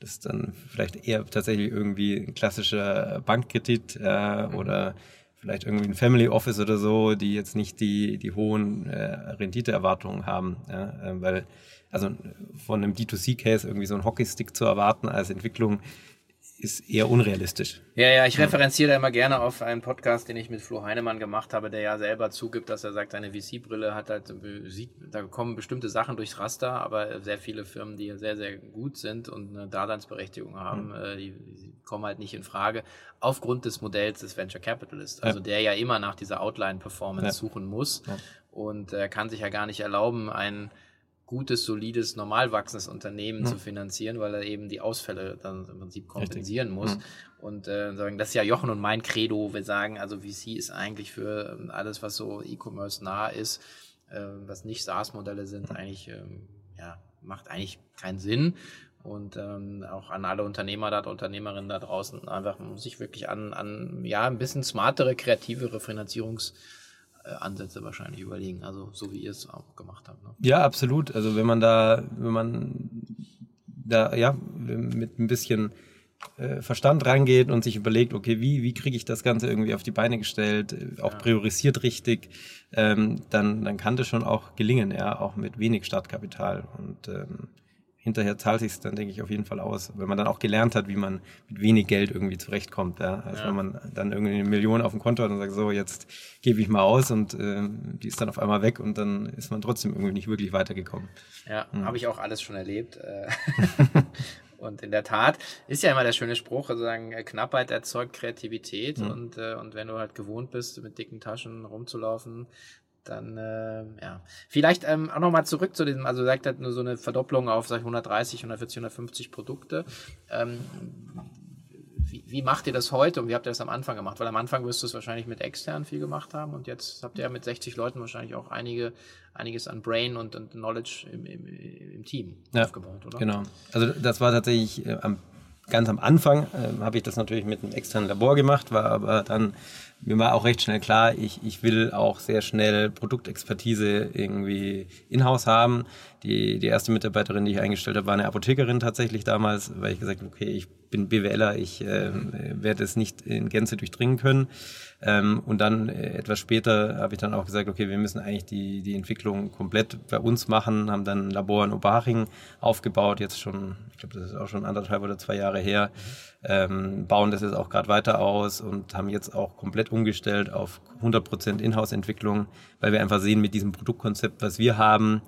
das dann vielleicht eher tatsächlich irgendwie ein klassischer Bankkredit äh, mhm. oder vielleicht irgendwie ein Family Office oder so, die jetzt nicht die, die hohen äh, Renditeerwartungen haben. Ja, äh, weil, also von einem D2C-Case irgendwie so ein Hockeystick zu erwarten als Entwicklung, ist eher unrealistisch. Ja, ja, ich referenziere da immer gerne auf einen Podcast, den ich mit Flo Heinemann gemacht habe, der ja selber zugibt, dass er sagt, seine VC-Brille hat halt, sieht, da kommen bestimmte Sachen durchs Raster, aber sehr viele Firmen, die sehr, sehr gut sind und eine Daseinsberechtigung haben, mhm. die, die, kommen halt nicht in Frage, aufgrund des Modells des Venture Capitalists, also ja. der ja immer nach dieser Outline-Performance ja. suchen muss ja. und er kann sich ja gar nicht erlauben, einen gutes, solides, normal wachsendes Unternehmen mhm. zu finanzieren, weil er eben die Ausfälle dann im Prinzip kompensieren Richtig. muss. Mhm. Und äh, sagen, das ist ja Jochen und mein Credo. Wir sagen, also VC ist eigentlich für ähm, alles, was so E-Commerce nah ist, äh, was nicht SaaS-Modelle sind, mhm. eigentlich, ähm, ja, macht eigentlich keinen Sinn. Und ähm, auch an alle Unternehmer da, Unternehmerinnen da draußen, einfach muss ich wirklich an, an ja, ein bisschen smartere, kreativere Finanzierungs- Ansätze wahrscheinlich überlegen, also so wie ihr es auch gemacht habt. Ne? Ja, absolut. Also wenn man da, wenn man da ja mit ein bisschen äh, Verstand rangeht und sich überlegt, okay, wie, wie kriege ich das Ganze irgendwie auf die Beine gestellt, äh, auch ja. priorisiert richtig, ähm, dann, dann kann das schon auch gelingen, ja, auch mit wenig Startkapital. Und ähm, hinterher zahlt sich dann, denke ich, auf jeden Fall aus. Wenn man dann auch gelernt hat, wie man mit wenig Geld irgendwie zurechtkommt. Ja? Also ja. wenn man dann irgendwie eine Million auf dem Konto hat und sagt, so, jetzt gebe ich mal aus und äh, die ist dann auf einmal weg und dann ist man trotzdem irgendwie nicht wirklich weitergekommen. Ja, mhm. habe ich auch alles schon erlebt. Äh. Und in der Tat ist ja immer der schöne Spruch, also sagen, äh, Knappheit erzeugt Kreativität mhm. und, äh, und wenn du halt gewohnt bist, mit dicken Taschen rumzulaufen, dann äh, ja. Vielleicht ähm, auch nochmal zurück zu diesem, also sagt halt nur so eine Verdopplung auf sag ich, 130, 140, 150 Produkte. Ähm, wie, wie macht ihr das heute und wie habt ihr das am Anfang gemacht? Weil am Anfang wirst du es wahrscheinlich mit extern viel gemacht haben und jetzt habt ihr ja mit 60 Leuten wahrscheinlich auch einige, einiges an Brain und, und Knowledge im, im, im Team ja, aufgebaut, oder? Genau. Also das war tatsächlich äh, am, ganz am Anfang, äh, habe ich das natürlich mit einem externen Labor gemacht, war aber dann mir war auch recht schnell klar, ich, ich will auch sehr schnell Produktexpertise irgendwie in-house haben. Die, die erste Mitarbeiterin, die ich eingestellt habe, war eine Apothekerin tatsächlich damals, weil ich gesagt habe, okay, ich bin BWLer, ich äh, werde es nicht in Gänze durchdringen können. Ähm, und dann äh, etwas später habe ich dann auch gesagt, okay, wir müssen eigentlich die, die Entwicklung komplett bei uns machen, haben dann ein Labor in Oberhaching aufgebaut, jetzt schon, ich glaube, das ist auch schon anderthalb oder zwei Jahre her, ähm, bauen das jetzt auch gerade weiter aus und haben jetzt auch komplett umgestellt auf 100% Inhouse-Entwicklung, weil wir einfach sehen, mit diesem Produktkonzept, was wir haben,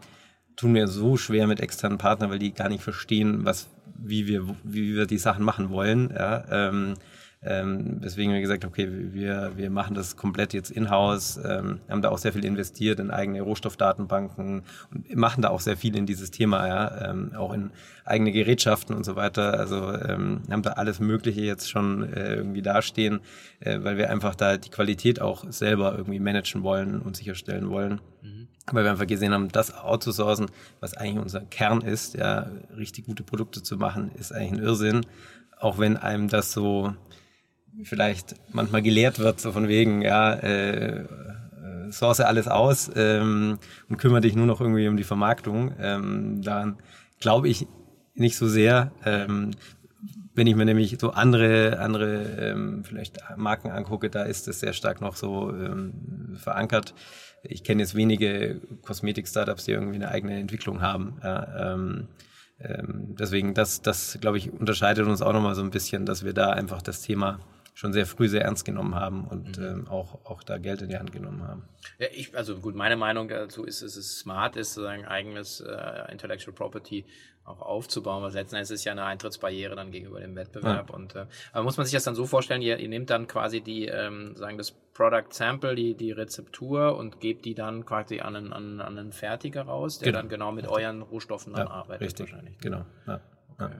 tun wir so schwer mit externen Partnern, weil die gar nicht verstehen, was, wie wir, wie wir die Sachen machen wollen. Ja, ähm, ähm, deswegen haben wir gesagt, okay, wir, wir machen das komplett jetzt in-house, ähm, haben da auch sehr viel investiert in eigene Rohstoffdatenbanken und machen da auch sehr viel in dieses Thema, ja, ähm, auch in eigene Gerätschaften und so weiter. Also ähm, haben da alles Mögliche jetzt schon äh, irgendwie dastehen, äh, weil wir einfach da die Qualität auch selber irgendwie managen wollen und sicherstellen wollen. Mhm. Weil wir einfach gesehen haben, das outzusourcen, was eigentlich unser Kern ist, ja, richtig gute Produkte zu machen, ist eigentlich ein Irrsinn. Auch wenn einem das so vielleicht manchmal gelehrt wird, so von wegen, ja, äh, äh, source alles aus ähm, und kümmere dich nur noch irgendwie um die Vermarktung. Ähm, daran glaube ich nicht so sehr. Ähm, wenn ich mir nämlich so andere, andere ähm, vielleicht Marken angucke, da ist es sehr stark noch so ähm, verankert. Ich kenne jetzt wenige Kosmetik-Startups, die irgendwie eine eigene Entwicklung haben. Ja, ähm, ähm, deswegen, das, das glaube ich, unterscheidet uns auch nochmal so ein bisschen, dass wir da einfach das Thema schon sehr früh sehr ernst genommen haben und mhm. ähm, auch, auch da Geld in die Hand genommen haben. Ja, ich, also gut, meine Meinung dazu ist, dass es smart ist, sozusagen eigenes äh, Intellectual Property auch aufzubauen, weil letzten Endes ist ja eine Eintrittsbarriere dann gegenüber dem Wettbewerb. Ja. Und äh, aber muss man sich das dann so vorstellen, ihr, ihr nehmt dann quasi die, ähm, sagen das Product Sample, die, die Rezeptur und gebt die dann quasi an einen, an, an einen Fertiger raus, der genau. dann genau mit euren Rohstoffen dann ja, arbeitet richtig. wahrscheinlich. Genau. Ja. Okay.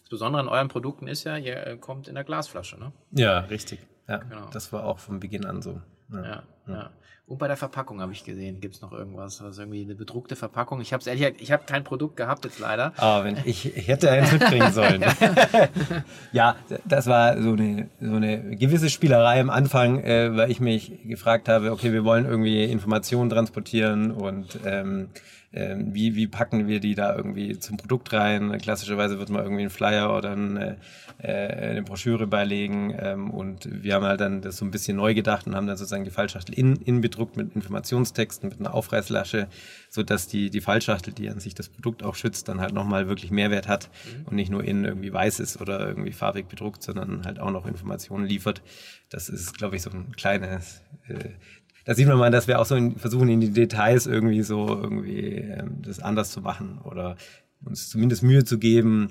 Das Besondere an euren Produkten ist ja, ihr äh, kommt in der Glasflasche, ne? Ja, richtig. Ja, genau. Das war auch von Beginn an so. Ja, ja. Ja. Und bei der Verpackung habe ich gesehen, gibt es noch irgendwas, was irgendwie eine bedruckte Verpackung. Ich habe ehrlich, ich habe kein Produkt gehabt jetzt leider. Ah, wenn ich, ich hätte eins mitbringen sollen. ja, das war so eine so eine gewisse Spielerei am Anfang, äh, weil ich mich gefragt habe, okay, wir wollen irgendwie Informationen transportieren und ähm, ähm, wie, wie packen wir die da irgendwie zum Produkt rein. Klassischerweise wird man irgendwie einen Flyer oder eine, äh, eine Broschüre beilegen ähm, und wir haben halt dann das so ein bisschen neu gedacht und haben dann sozusagen die Fallschachtel in, in bedruckt mit Informationstexten, mit einer Aufreißlasche, so dass die, die Fallschachtel, die an sich das Produkt auch schützt, dann halt nochmal wirklich Mehrwert hat mhm. und nicht nur innen irgendwie weiß ist oder irgendwie farbig bedruckt, sondern halt auch noch Informationen liefert. Das ist, glaube ich, so ein kleines äh, da sieht man mal, dass wir auch so in, versuchen, in die Details irgendwie so irgendwie ähm, das anders zu machen oder uns zumindest Mühe zu geben,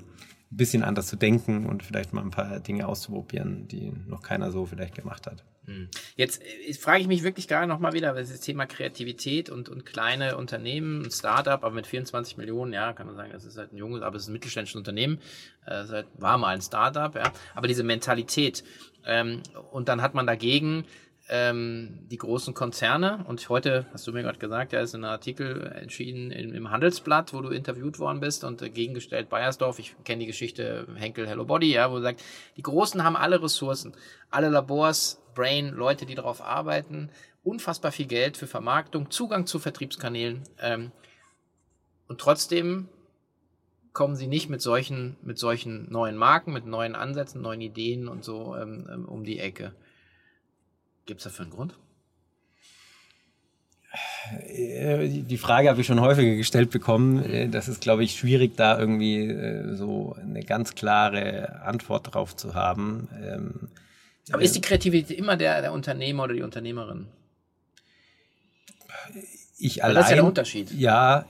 ein bisschen anders zu denken und vielleicht mal ein paar Dinge auszuprobieren, die noch keiner so vielleicht gemacht hat. Hm. Jetzt äh, frage ich mich wirklich gerade nochmal wieder, das Thema Kreativität und, und kleine Unternehmen, ein Startup, aber mit 24 Millionen, ja, kann man sagen, das ist halt ein junges, aber es ist ein mittelständisches Unternehmen, äh, halt, war mal ein Startup, ja, aber diese Mentalität ähm, und dann hat man dagegen ähm, die großen Konzerne. Und heute, hast du mir gerade gesagt, ja, ist ein Artikel entschieden im, im, Handelsblatt, wo du interviewt worden bist und äh, gegengestellt Bayersdorf, ich kenne die Geschichte Henkel Hello Body, ja, wo du sagst, die Großen haben alle Ressourcen, alle Labors, Brain, Leute, die darauf arbeiten, unfassbar viel Geld für Vermarktung, Zugang zu Vertriebskanälen ähm, und trotzdem kommen sie nicht mit solchen, mit solchen neuen Marken, mit neuen Ansätzen, neuen Ideen und so ähm, ähm um die Ecke. Gibt es dafür einen Grund? Äh, die Frage habe ich schon häufiger gestellt bekommen. Äh, das ist, glaube ich, schwierig, da irgendwie äh, so eine ganz klare Antwort drauf zu haben. Aber ist die Kreativität immer der, der Unternehmer oder die Unternehmerin? Ich allein. Das ist ja der Unterschied. Ja,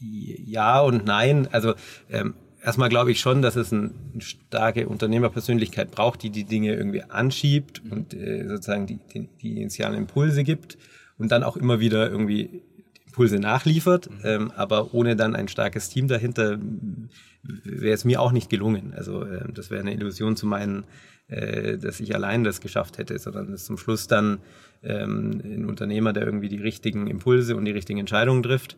ja und nein. Also ähm, erstmal glaube ich schon, dass es eine starke Unternehmerpersönlichkeit braucht, die die Dinge irgendwie anschiebt und äh, sozusagen die, die, die initialen Impulse gibt und dann auch immer wieder irgendwie Impulse nachliefert, mhm. ähm, aber ohne dann ein starkes Team dahinter wäre es mir auch nicht gelungen. Also äh, das wäre eine Illusion zu meinen, dass ich allein das geschafft hätte, sondern ist zum Schluss dann ähm, ein Unternehmer, der irgendwie die richtigen Impulse und die richtigen Entscheidungen trifft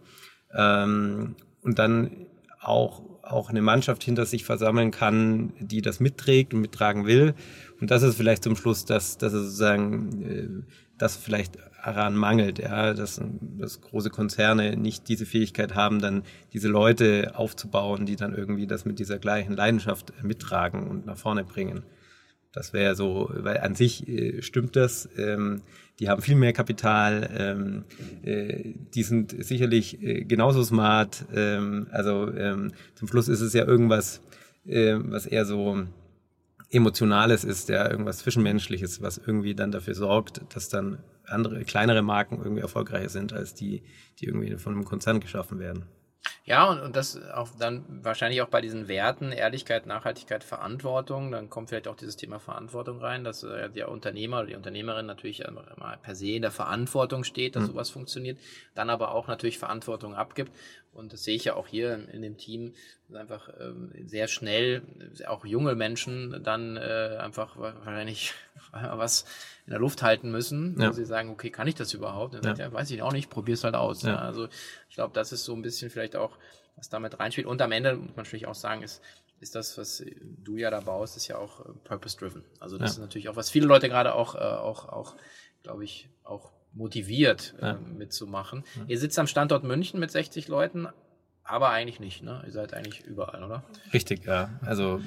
ähm, und dann auch auch eine Mannschaft hinter sich versammeln kann, die das mitträgt und mittragen will. Und das ist vielleicht zum Schluss, dass, dass sozusagen äh, das vielleicht daran mangelt, ja, dass, dass große Konzerne nicht diese Fähigkeit haben, dann diese Leute aufzubauen, die dann irgendwie das mit dieser gleichen Leidenschaft mittragen und nach vorne bringen. Das wäre so, weil an sich äh, stimmt das. Ähm, die haben viel mehr Kapital, ähm, äh, die sind sicherlich äh, genauso smart. Ähm, also ähm, zum Schluss ist es ja irgendwas, äh, was eher so Emotionales ist, ja, irgendwas Zwischenmenschliches, was irgendwie dann dafür sorgt, dass dann andere, kleinere Marken irgendwie erfolgreicher sind als die, die irgendwie von einem Konzern geschaffen werden. Ja, und, und das auch dann wahrscheinlich auch bei diesen Werten, Ehrlichkeit, Nachhaltigkeit, Verantwortung, dann kommt vielleicht auch dieses Thema Verantwortung rein, dass äh, der Unternehmer oder die Unternehmerin natürlich immer per se in der Verantwortung steht, dass mhm. sowas funktioniert, dann aber auch natürlich Verantwortung abgibt. Und das sehe ich ja auch hier in, in dem Team, dass einfach ähm, sehr schnell auch junge Menschen dann äh, einfach wahrscheinlich was in der Luft halten müssen, ja. wo sie sagen, okay, kann ich das überhaupt? Und ja. Sagt, ja, weiß ich auch nicht, probier's halt aus. Ja. Also ich glaube, das ist so ein bisschen vielleicht auch, was damit reinspielt. Und am Ende muss man natürlich auch sagen, ist, ist das, was du ja da baust, ist ja auch äh, purpose-driven. Also das ist natürlich auch, was viele Leute gerade auch, äh, auch, auch, glaube ich, auch motiviert äh, mitzumachen. Ihr sitzt am Standort München mit 60 Leuten, aber eigentlich nicht, ne? Ihr seid eigentlich überall, oder? Richtig, ja. Also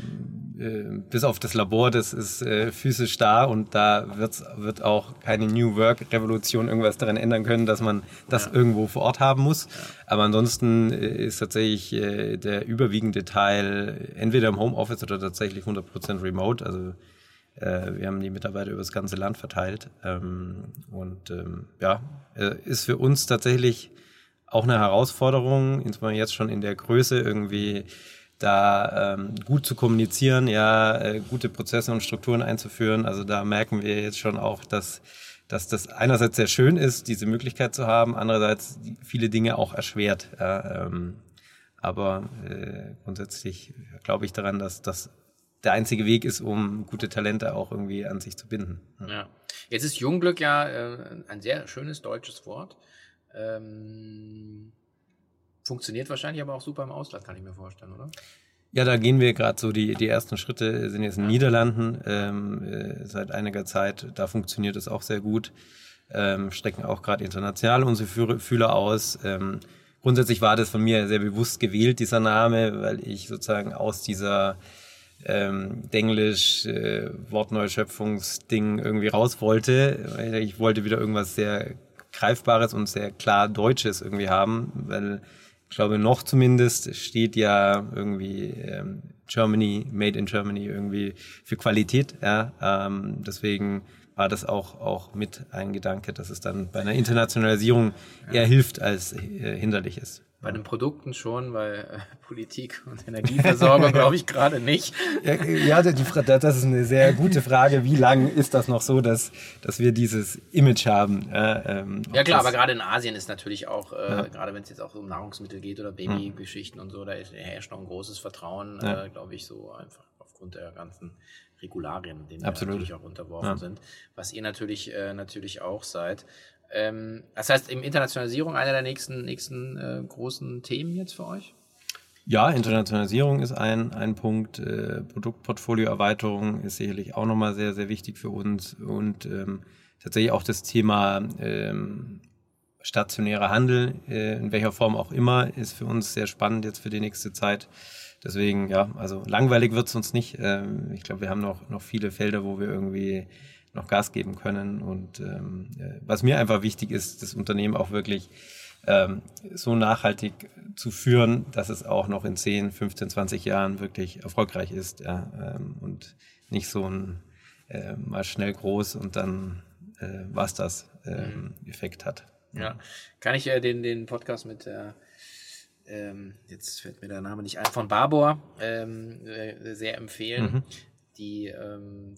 äh, bis auf das Labor, das ist äh, physisch da und da wird's, wird auch keine New Work-Revolution irgendwas daran ändern können, dass man das ja. irgendwo vor Ort haben muss. Ja. Aber ansonsten äh, ist tatsächlich äh, der überwiegende Teil entweder im Homeoffice oder tatsächlich 100% remote. Also äh, wir haben die Mitarbeiter über das ganze Land verteilt. Ähm, und ähm, ja, äh, ist für uns tatsächlich auch eine Herausforderung, insbesondere jetzt schon in der Größe irgendwie da ähm, gut zu kommunizieren, ja, äh, gute Prozesse und Strukturen einzuführen. Also da merken wir jetzt schon auch, dass, dass das einerseits sehr schön ist, diese Möglichkeit zu haben, andererseits viele Dinge auch erschwert. Ja, ähm, aber äh, grundsätzlich glaube ich daran, dass das der einzige Weg ist, um gute Talente auch irgendwie an sich zu binden. Ja. Jetzt ist Jungglück ja äh, ein sehr schönes deutsches Wort. Ähm, funktioniert wahrscheinlich aber auch super im Ausland, kann ich mir vorstellen, oder? Ja, da gehen wir gerade so, die, die ersten Schritte sind jetzt in den Niederlanden ähm, äh, seit einiger Zeit. Da funktioniert es auch sehr gut. Ähm, strecken auch gerade international unsere Fühler aus. Ähm, grundsätzlich war das von mir sehr bewusst gewählt, dieser Name, weil ich sozusagen aus dieser ähm, Denglisch äh, Wortneuschöpfungsding irgendwie raus wollte. Ich wollte wieder irgendwas sehr Greifbares und sehr klar Deutsches irgendwie haben, weil ich glaube, noch zumindest steht ja irgendwie ähm, Germany, Made in Germany irgendwie für Qualität. Ja? Ähm, deswegen war das auch, auch mit ein Gedanke, dass es dann bei einer Internationalisierung eher hilft als äh, hinderlich ist. Bei den Produkten schon, weil äh, Politik und Energieversorgung glaube ich gerade nicht. Ja, ja die, das ist eine sehr gute Frage. Wie lange ist das noch so, dass, dass wir dieses Image haben? Äh, ähm, ja klar, aber gerade in Asien ist natürlich auch, äh, ja. gerade wenn es jetzt auch um Nahrungsmittel geht oder Babygeschichten und so, da herrscht noch ein großes Vertrauen, ja. äh, glaube ich, so einfach aufgrund der ganzen Regularien, denen Absolut. wir natürlich auch unterworfen sind, was ihr natürlich, äh, natürlich auch seid. Ähm, das heißt, im Internationalisierung einer der nächsten, nächsten äh, großen Themen jetzt für euch? Ja, Internationalisierung ist ein, ein Punkt. Äh, Produktportfolioerweiterung ist sicherlich auch nochmal sehr, sehr wichtig für uns. Und ähm, tatsächlich auch das Thema ähm, stationärer Handel, äh, in welcher Form auch immer, ist für uns sehr spannend jetzt für die nächste Zeit. Deswegen, ja, also langweilig wird's uns nicht. Ähm, ich glaube, wir haben noch, noch viele Felder, wo wir irgendwie noch Gas geben können. Und ähm, äh, was mir einfach wichtig ist, das Unternehmen auch wirklich ähm, so nachhaltig zu führen, dass es auch noch in 10, 15, 20 Jahren wirklich erfolgreich ist ja, ähm, und nicht so ein äh, mal schnell groß und dann äh, was das ähm, Effekt hat. Ja, kann ich äh, den, den Podcast mit äh, ähm, jetzt fällt mir der Name nicht ein, von Barbour ähm, äh, sehr empfehlen. Mhm. Die ähm,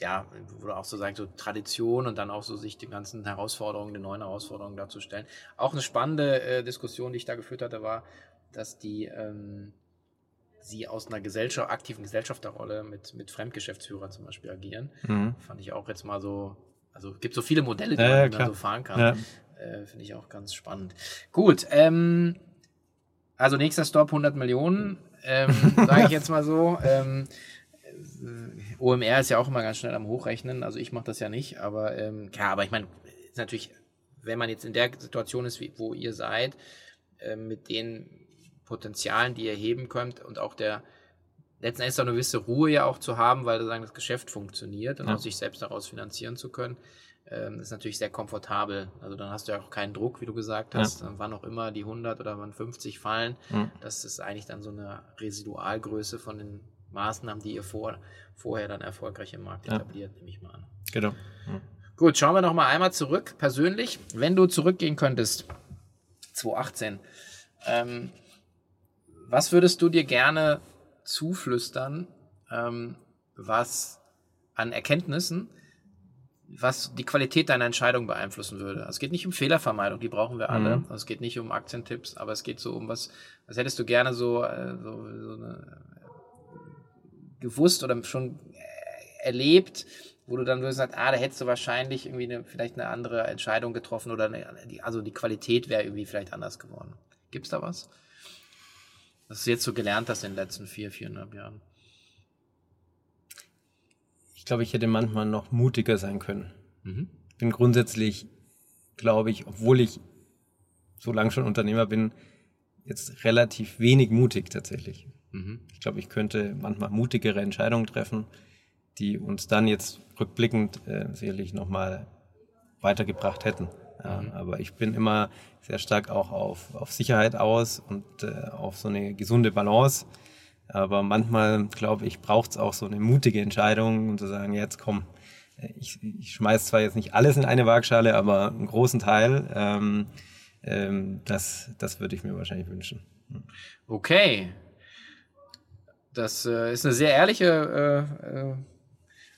ja, du auch so sagen, so Tradition und dann auch so sich die ganzen Herausforderungen, die neuen Herausforderungen darzustellen. Auch eine spannende äh, Diskussion, die ich da geführt hatte, war, dass die ähm, sie aus einer Gesellschaft, aktiven Gesellschafterrolle mit, mit Fremdgeschäftsführern zum Beispiel agieren. Mhm. Fand ich auch jetzt mal so, also es gibt so viele Modelle, die ja, man so fahren kann. Ja. Äh, Finde ich auch ganz spannend. Gut, ähm, also nächster Stop 100 Millionen, ähm, sage ich jetzt mal so. Ähm, OMR ist ja auch immer ganz schnell am Hochrechnen, also ich mache das ja nicht, aber ähm, klar, aber ich meine, ist natürlich, wenn man jetzt in der Situation ist, wie, wo ihr seid, äh, mit den Potenzialen, die ihr heben könnt und auch der letzten Endes eine gewisse Ruhe ja auch zu haben, weil sagen, das Geschäft funktioniert und ja. auch sich selbst daraus finanzieren zu können, ähm, ist natürlich sehr komfortabel. Also dann hast du ja auch keinen Druck, wie du gesagt hast, ja. wann auch immer die 100 oder wann 50 fallen. Mhm. Das ist eigentlich dann so eine Residualgröße von den Maßnahmen, die ihr vor, vorher dann erfolgreich im Markt ja. etabliert, nehme ich mal an. Genau. Mhm. Gut, schauen wir noch mal einmal zurück. Persönlich, wenn du zurückgehen könntest, 2018, ähm, was würdest du dir gerne zuflüstern, ähm, was an Erkenntnissen, was die Qualität deiner Entscheidung beeinflussen würde. Also es geht nicht um Fehlervermeidung, die brauchen wir alle. Mhm. Also es geht nicht um Aktientipps, aber es geht so um was, was hättest du gerne so, äh, so, so eine, gewusst oder schon äh, erlebt, wo du dann gesagt ah, da hättest du wahrscheinlich irgendwie eine, vielleicht eine andere Entscheidung getroffen oder eine, die, also die Qualität wäre irgendwie vielleicht anders geworden. Gibt's da was? Was du jetzt so gelernt hast in den letzten vier, viereinhalb Jahren? Ich glaube, ich hätte manchmal noch mutiger sein können. Mhm. Ich bin grundsätzlich, glaube ich, obwohl ich so lange schon Unternehmer bin, jetzt relativ wenig mutig tatsächlich. Mhm. Ich glaube, ich könnte manchmal mutigere Entscheidungen treffen, die uns dann jetzt rückblickend äh, sicherlich nochmal weitergebracht hätten. Ja, mhm. Aber ich bin immer sehr stark auch auf, auf Sicherheit aus und äh, auf so eine gesunde Balance. Aber manchmal, glaube ich, braucht es auch so eine mutige Entscheidung, um zu sagen, jetzt komm, ich, ich schmeiß zwar jetzt nicht alles in eine Waagschale, aber einen großen Teil, ähm, ähm, das, das würde ich mir wahrscheinlich wünschen. Okay. Das äh, ist eine sehr ehrliche äh, äh,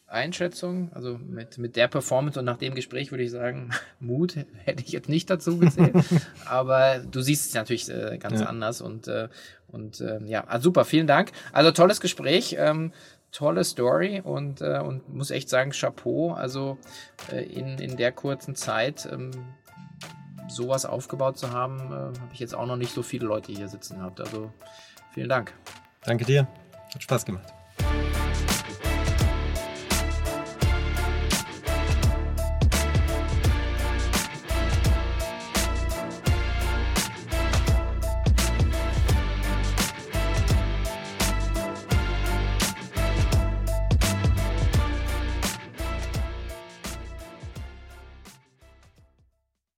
Einschätzung. Also mit, mit der Performance und nach dem Gespräch würde ich sagen, Mut hätte ich jetzt nicht dazu gesehen. Aber du siehst es natürlich äh, ganz ja. anders und äh, und äh, ja, also super, vielen Dank. Also tolles Gespräch, ähm, tolle Story und, äh, und muss echt sagen, Chapeau. Also in, in der kurzen Zeit ähm, sowas aufgebaut zu haben, habe ich jetzt auch noch nicht so viele Leute hier sitzen gehabt. Also vielen Dank. Danke dir. Hat Spaß gemacht.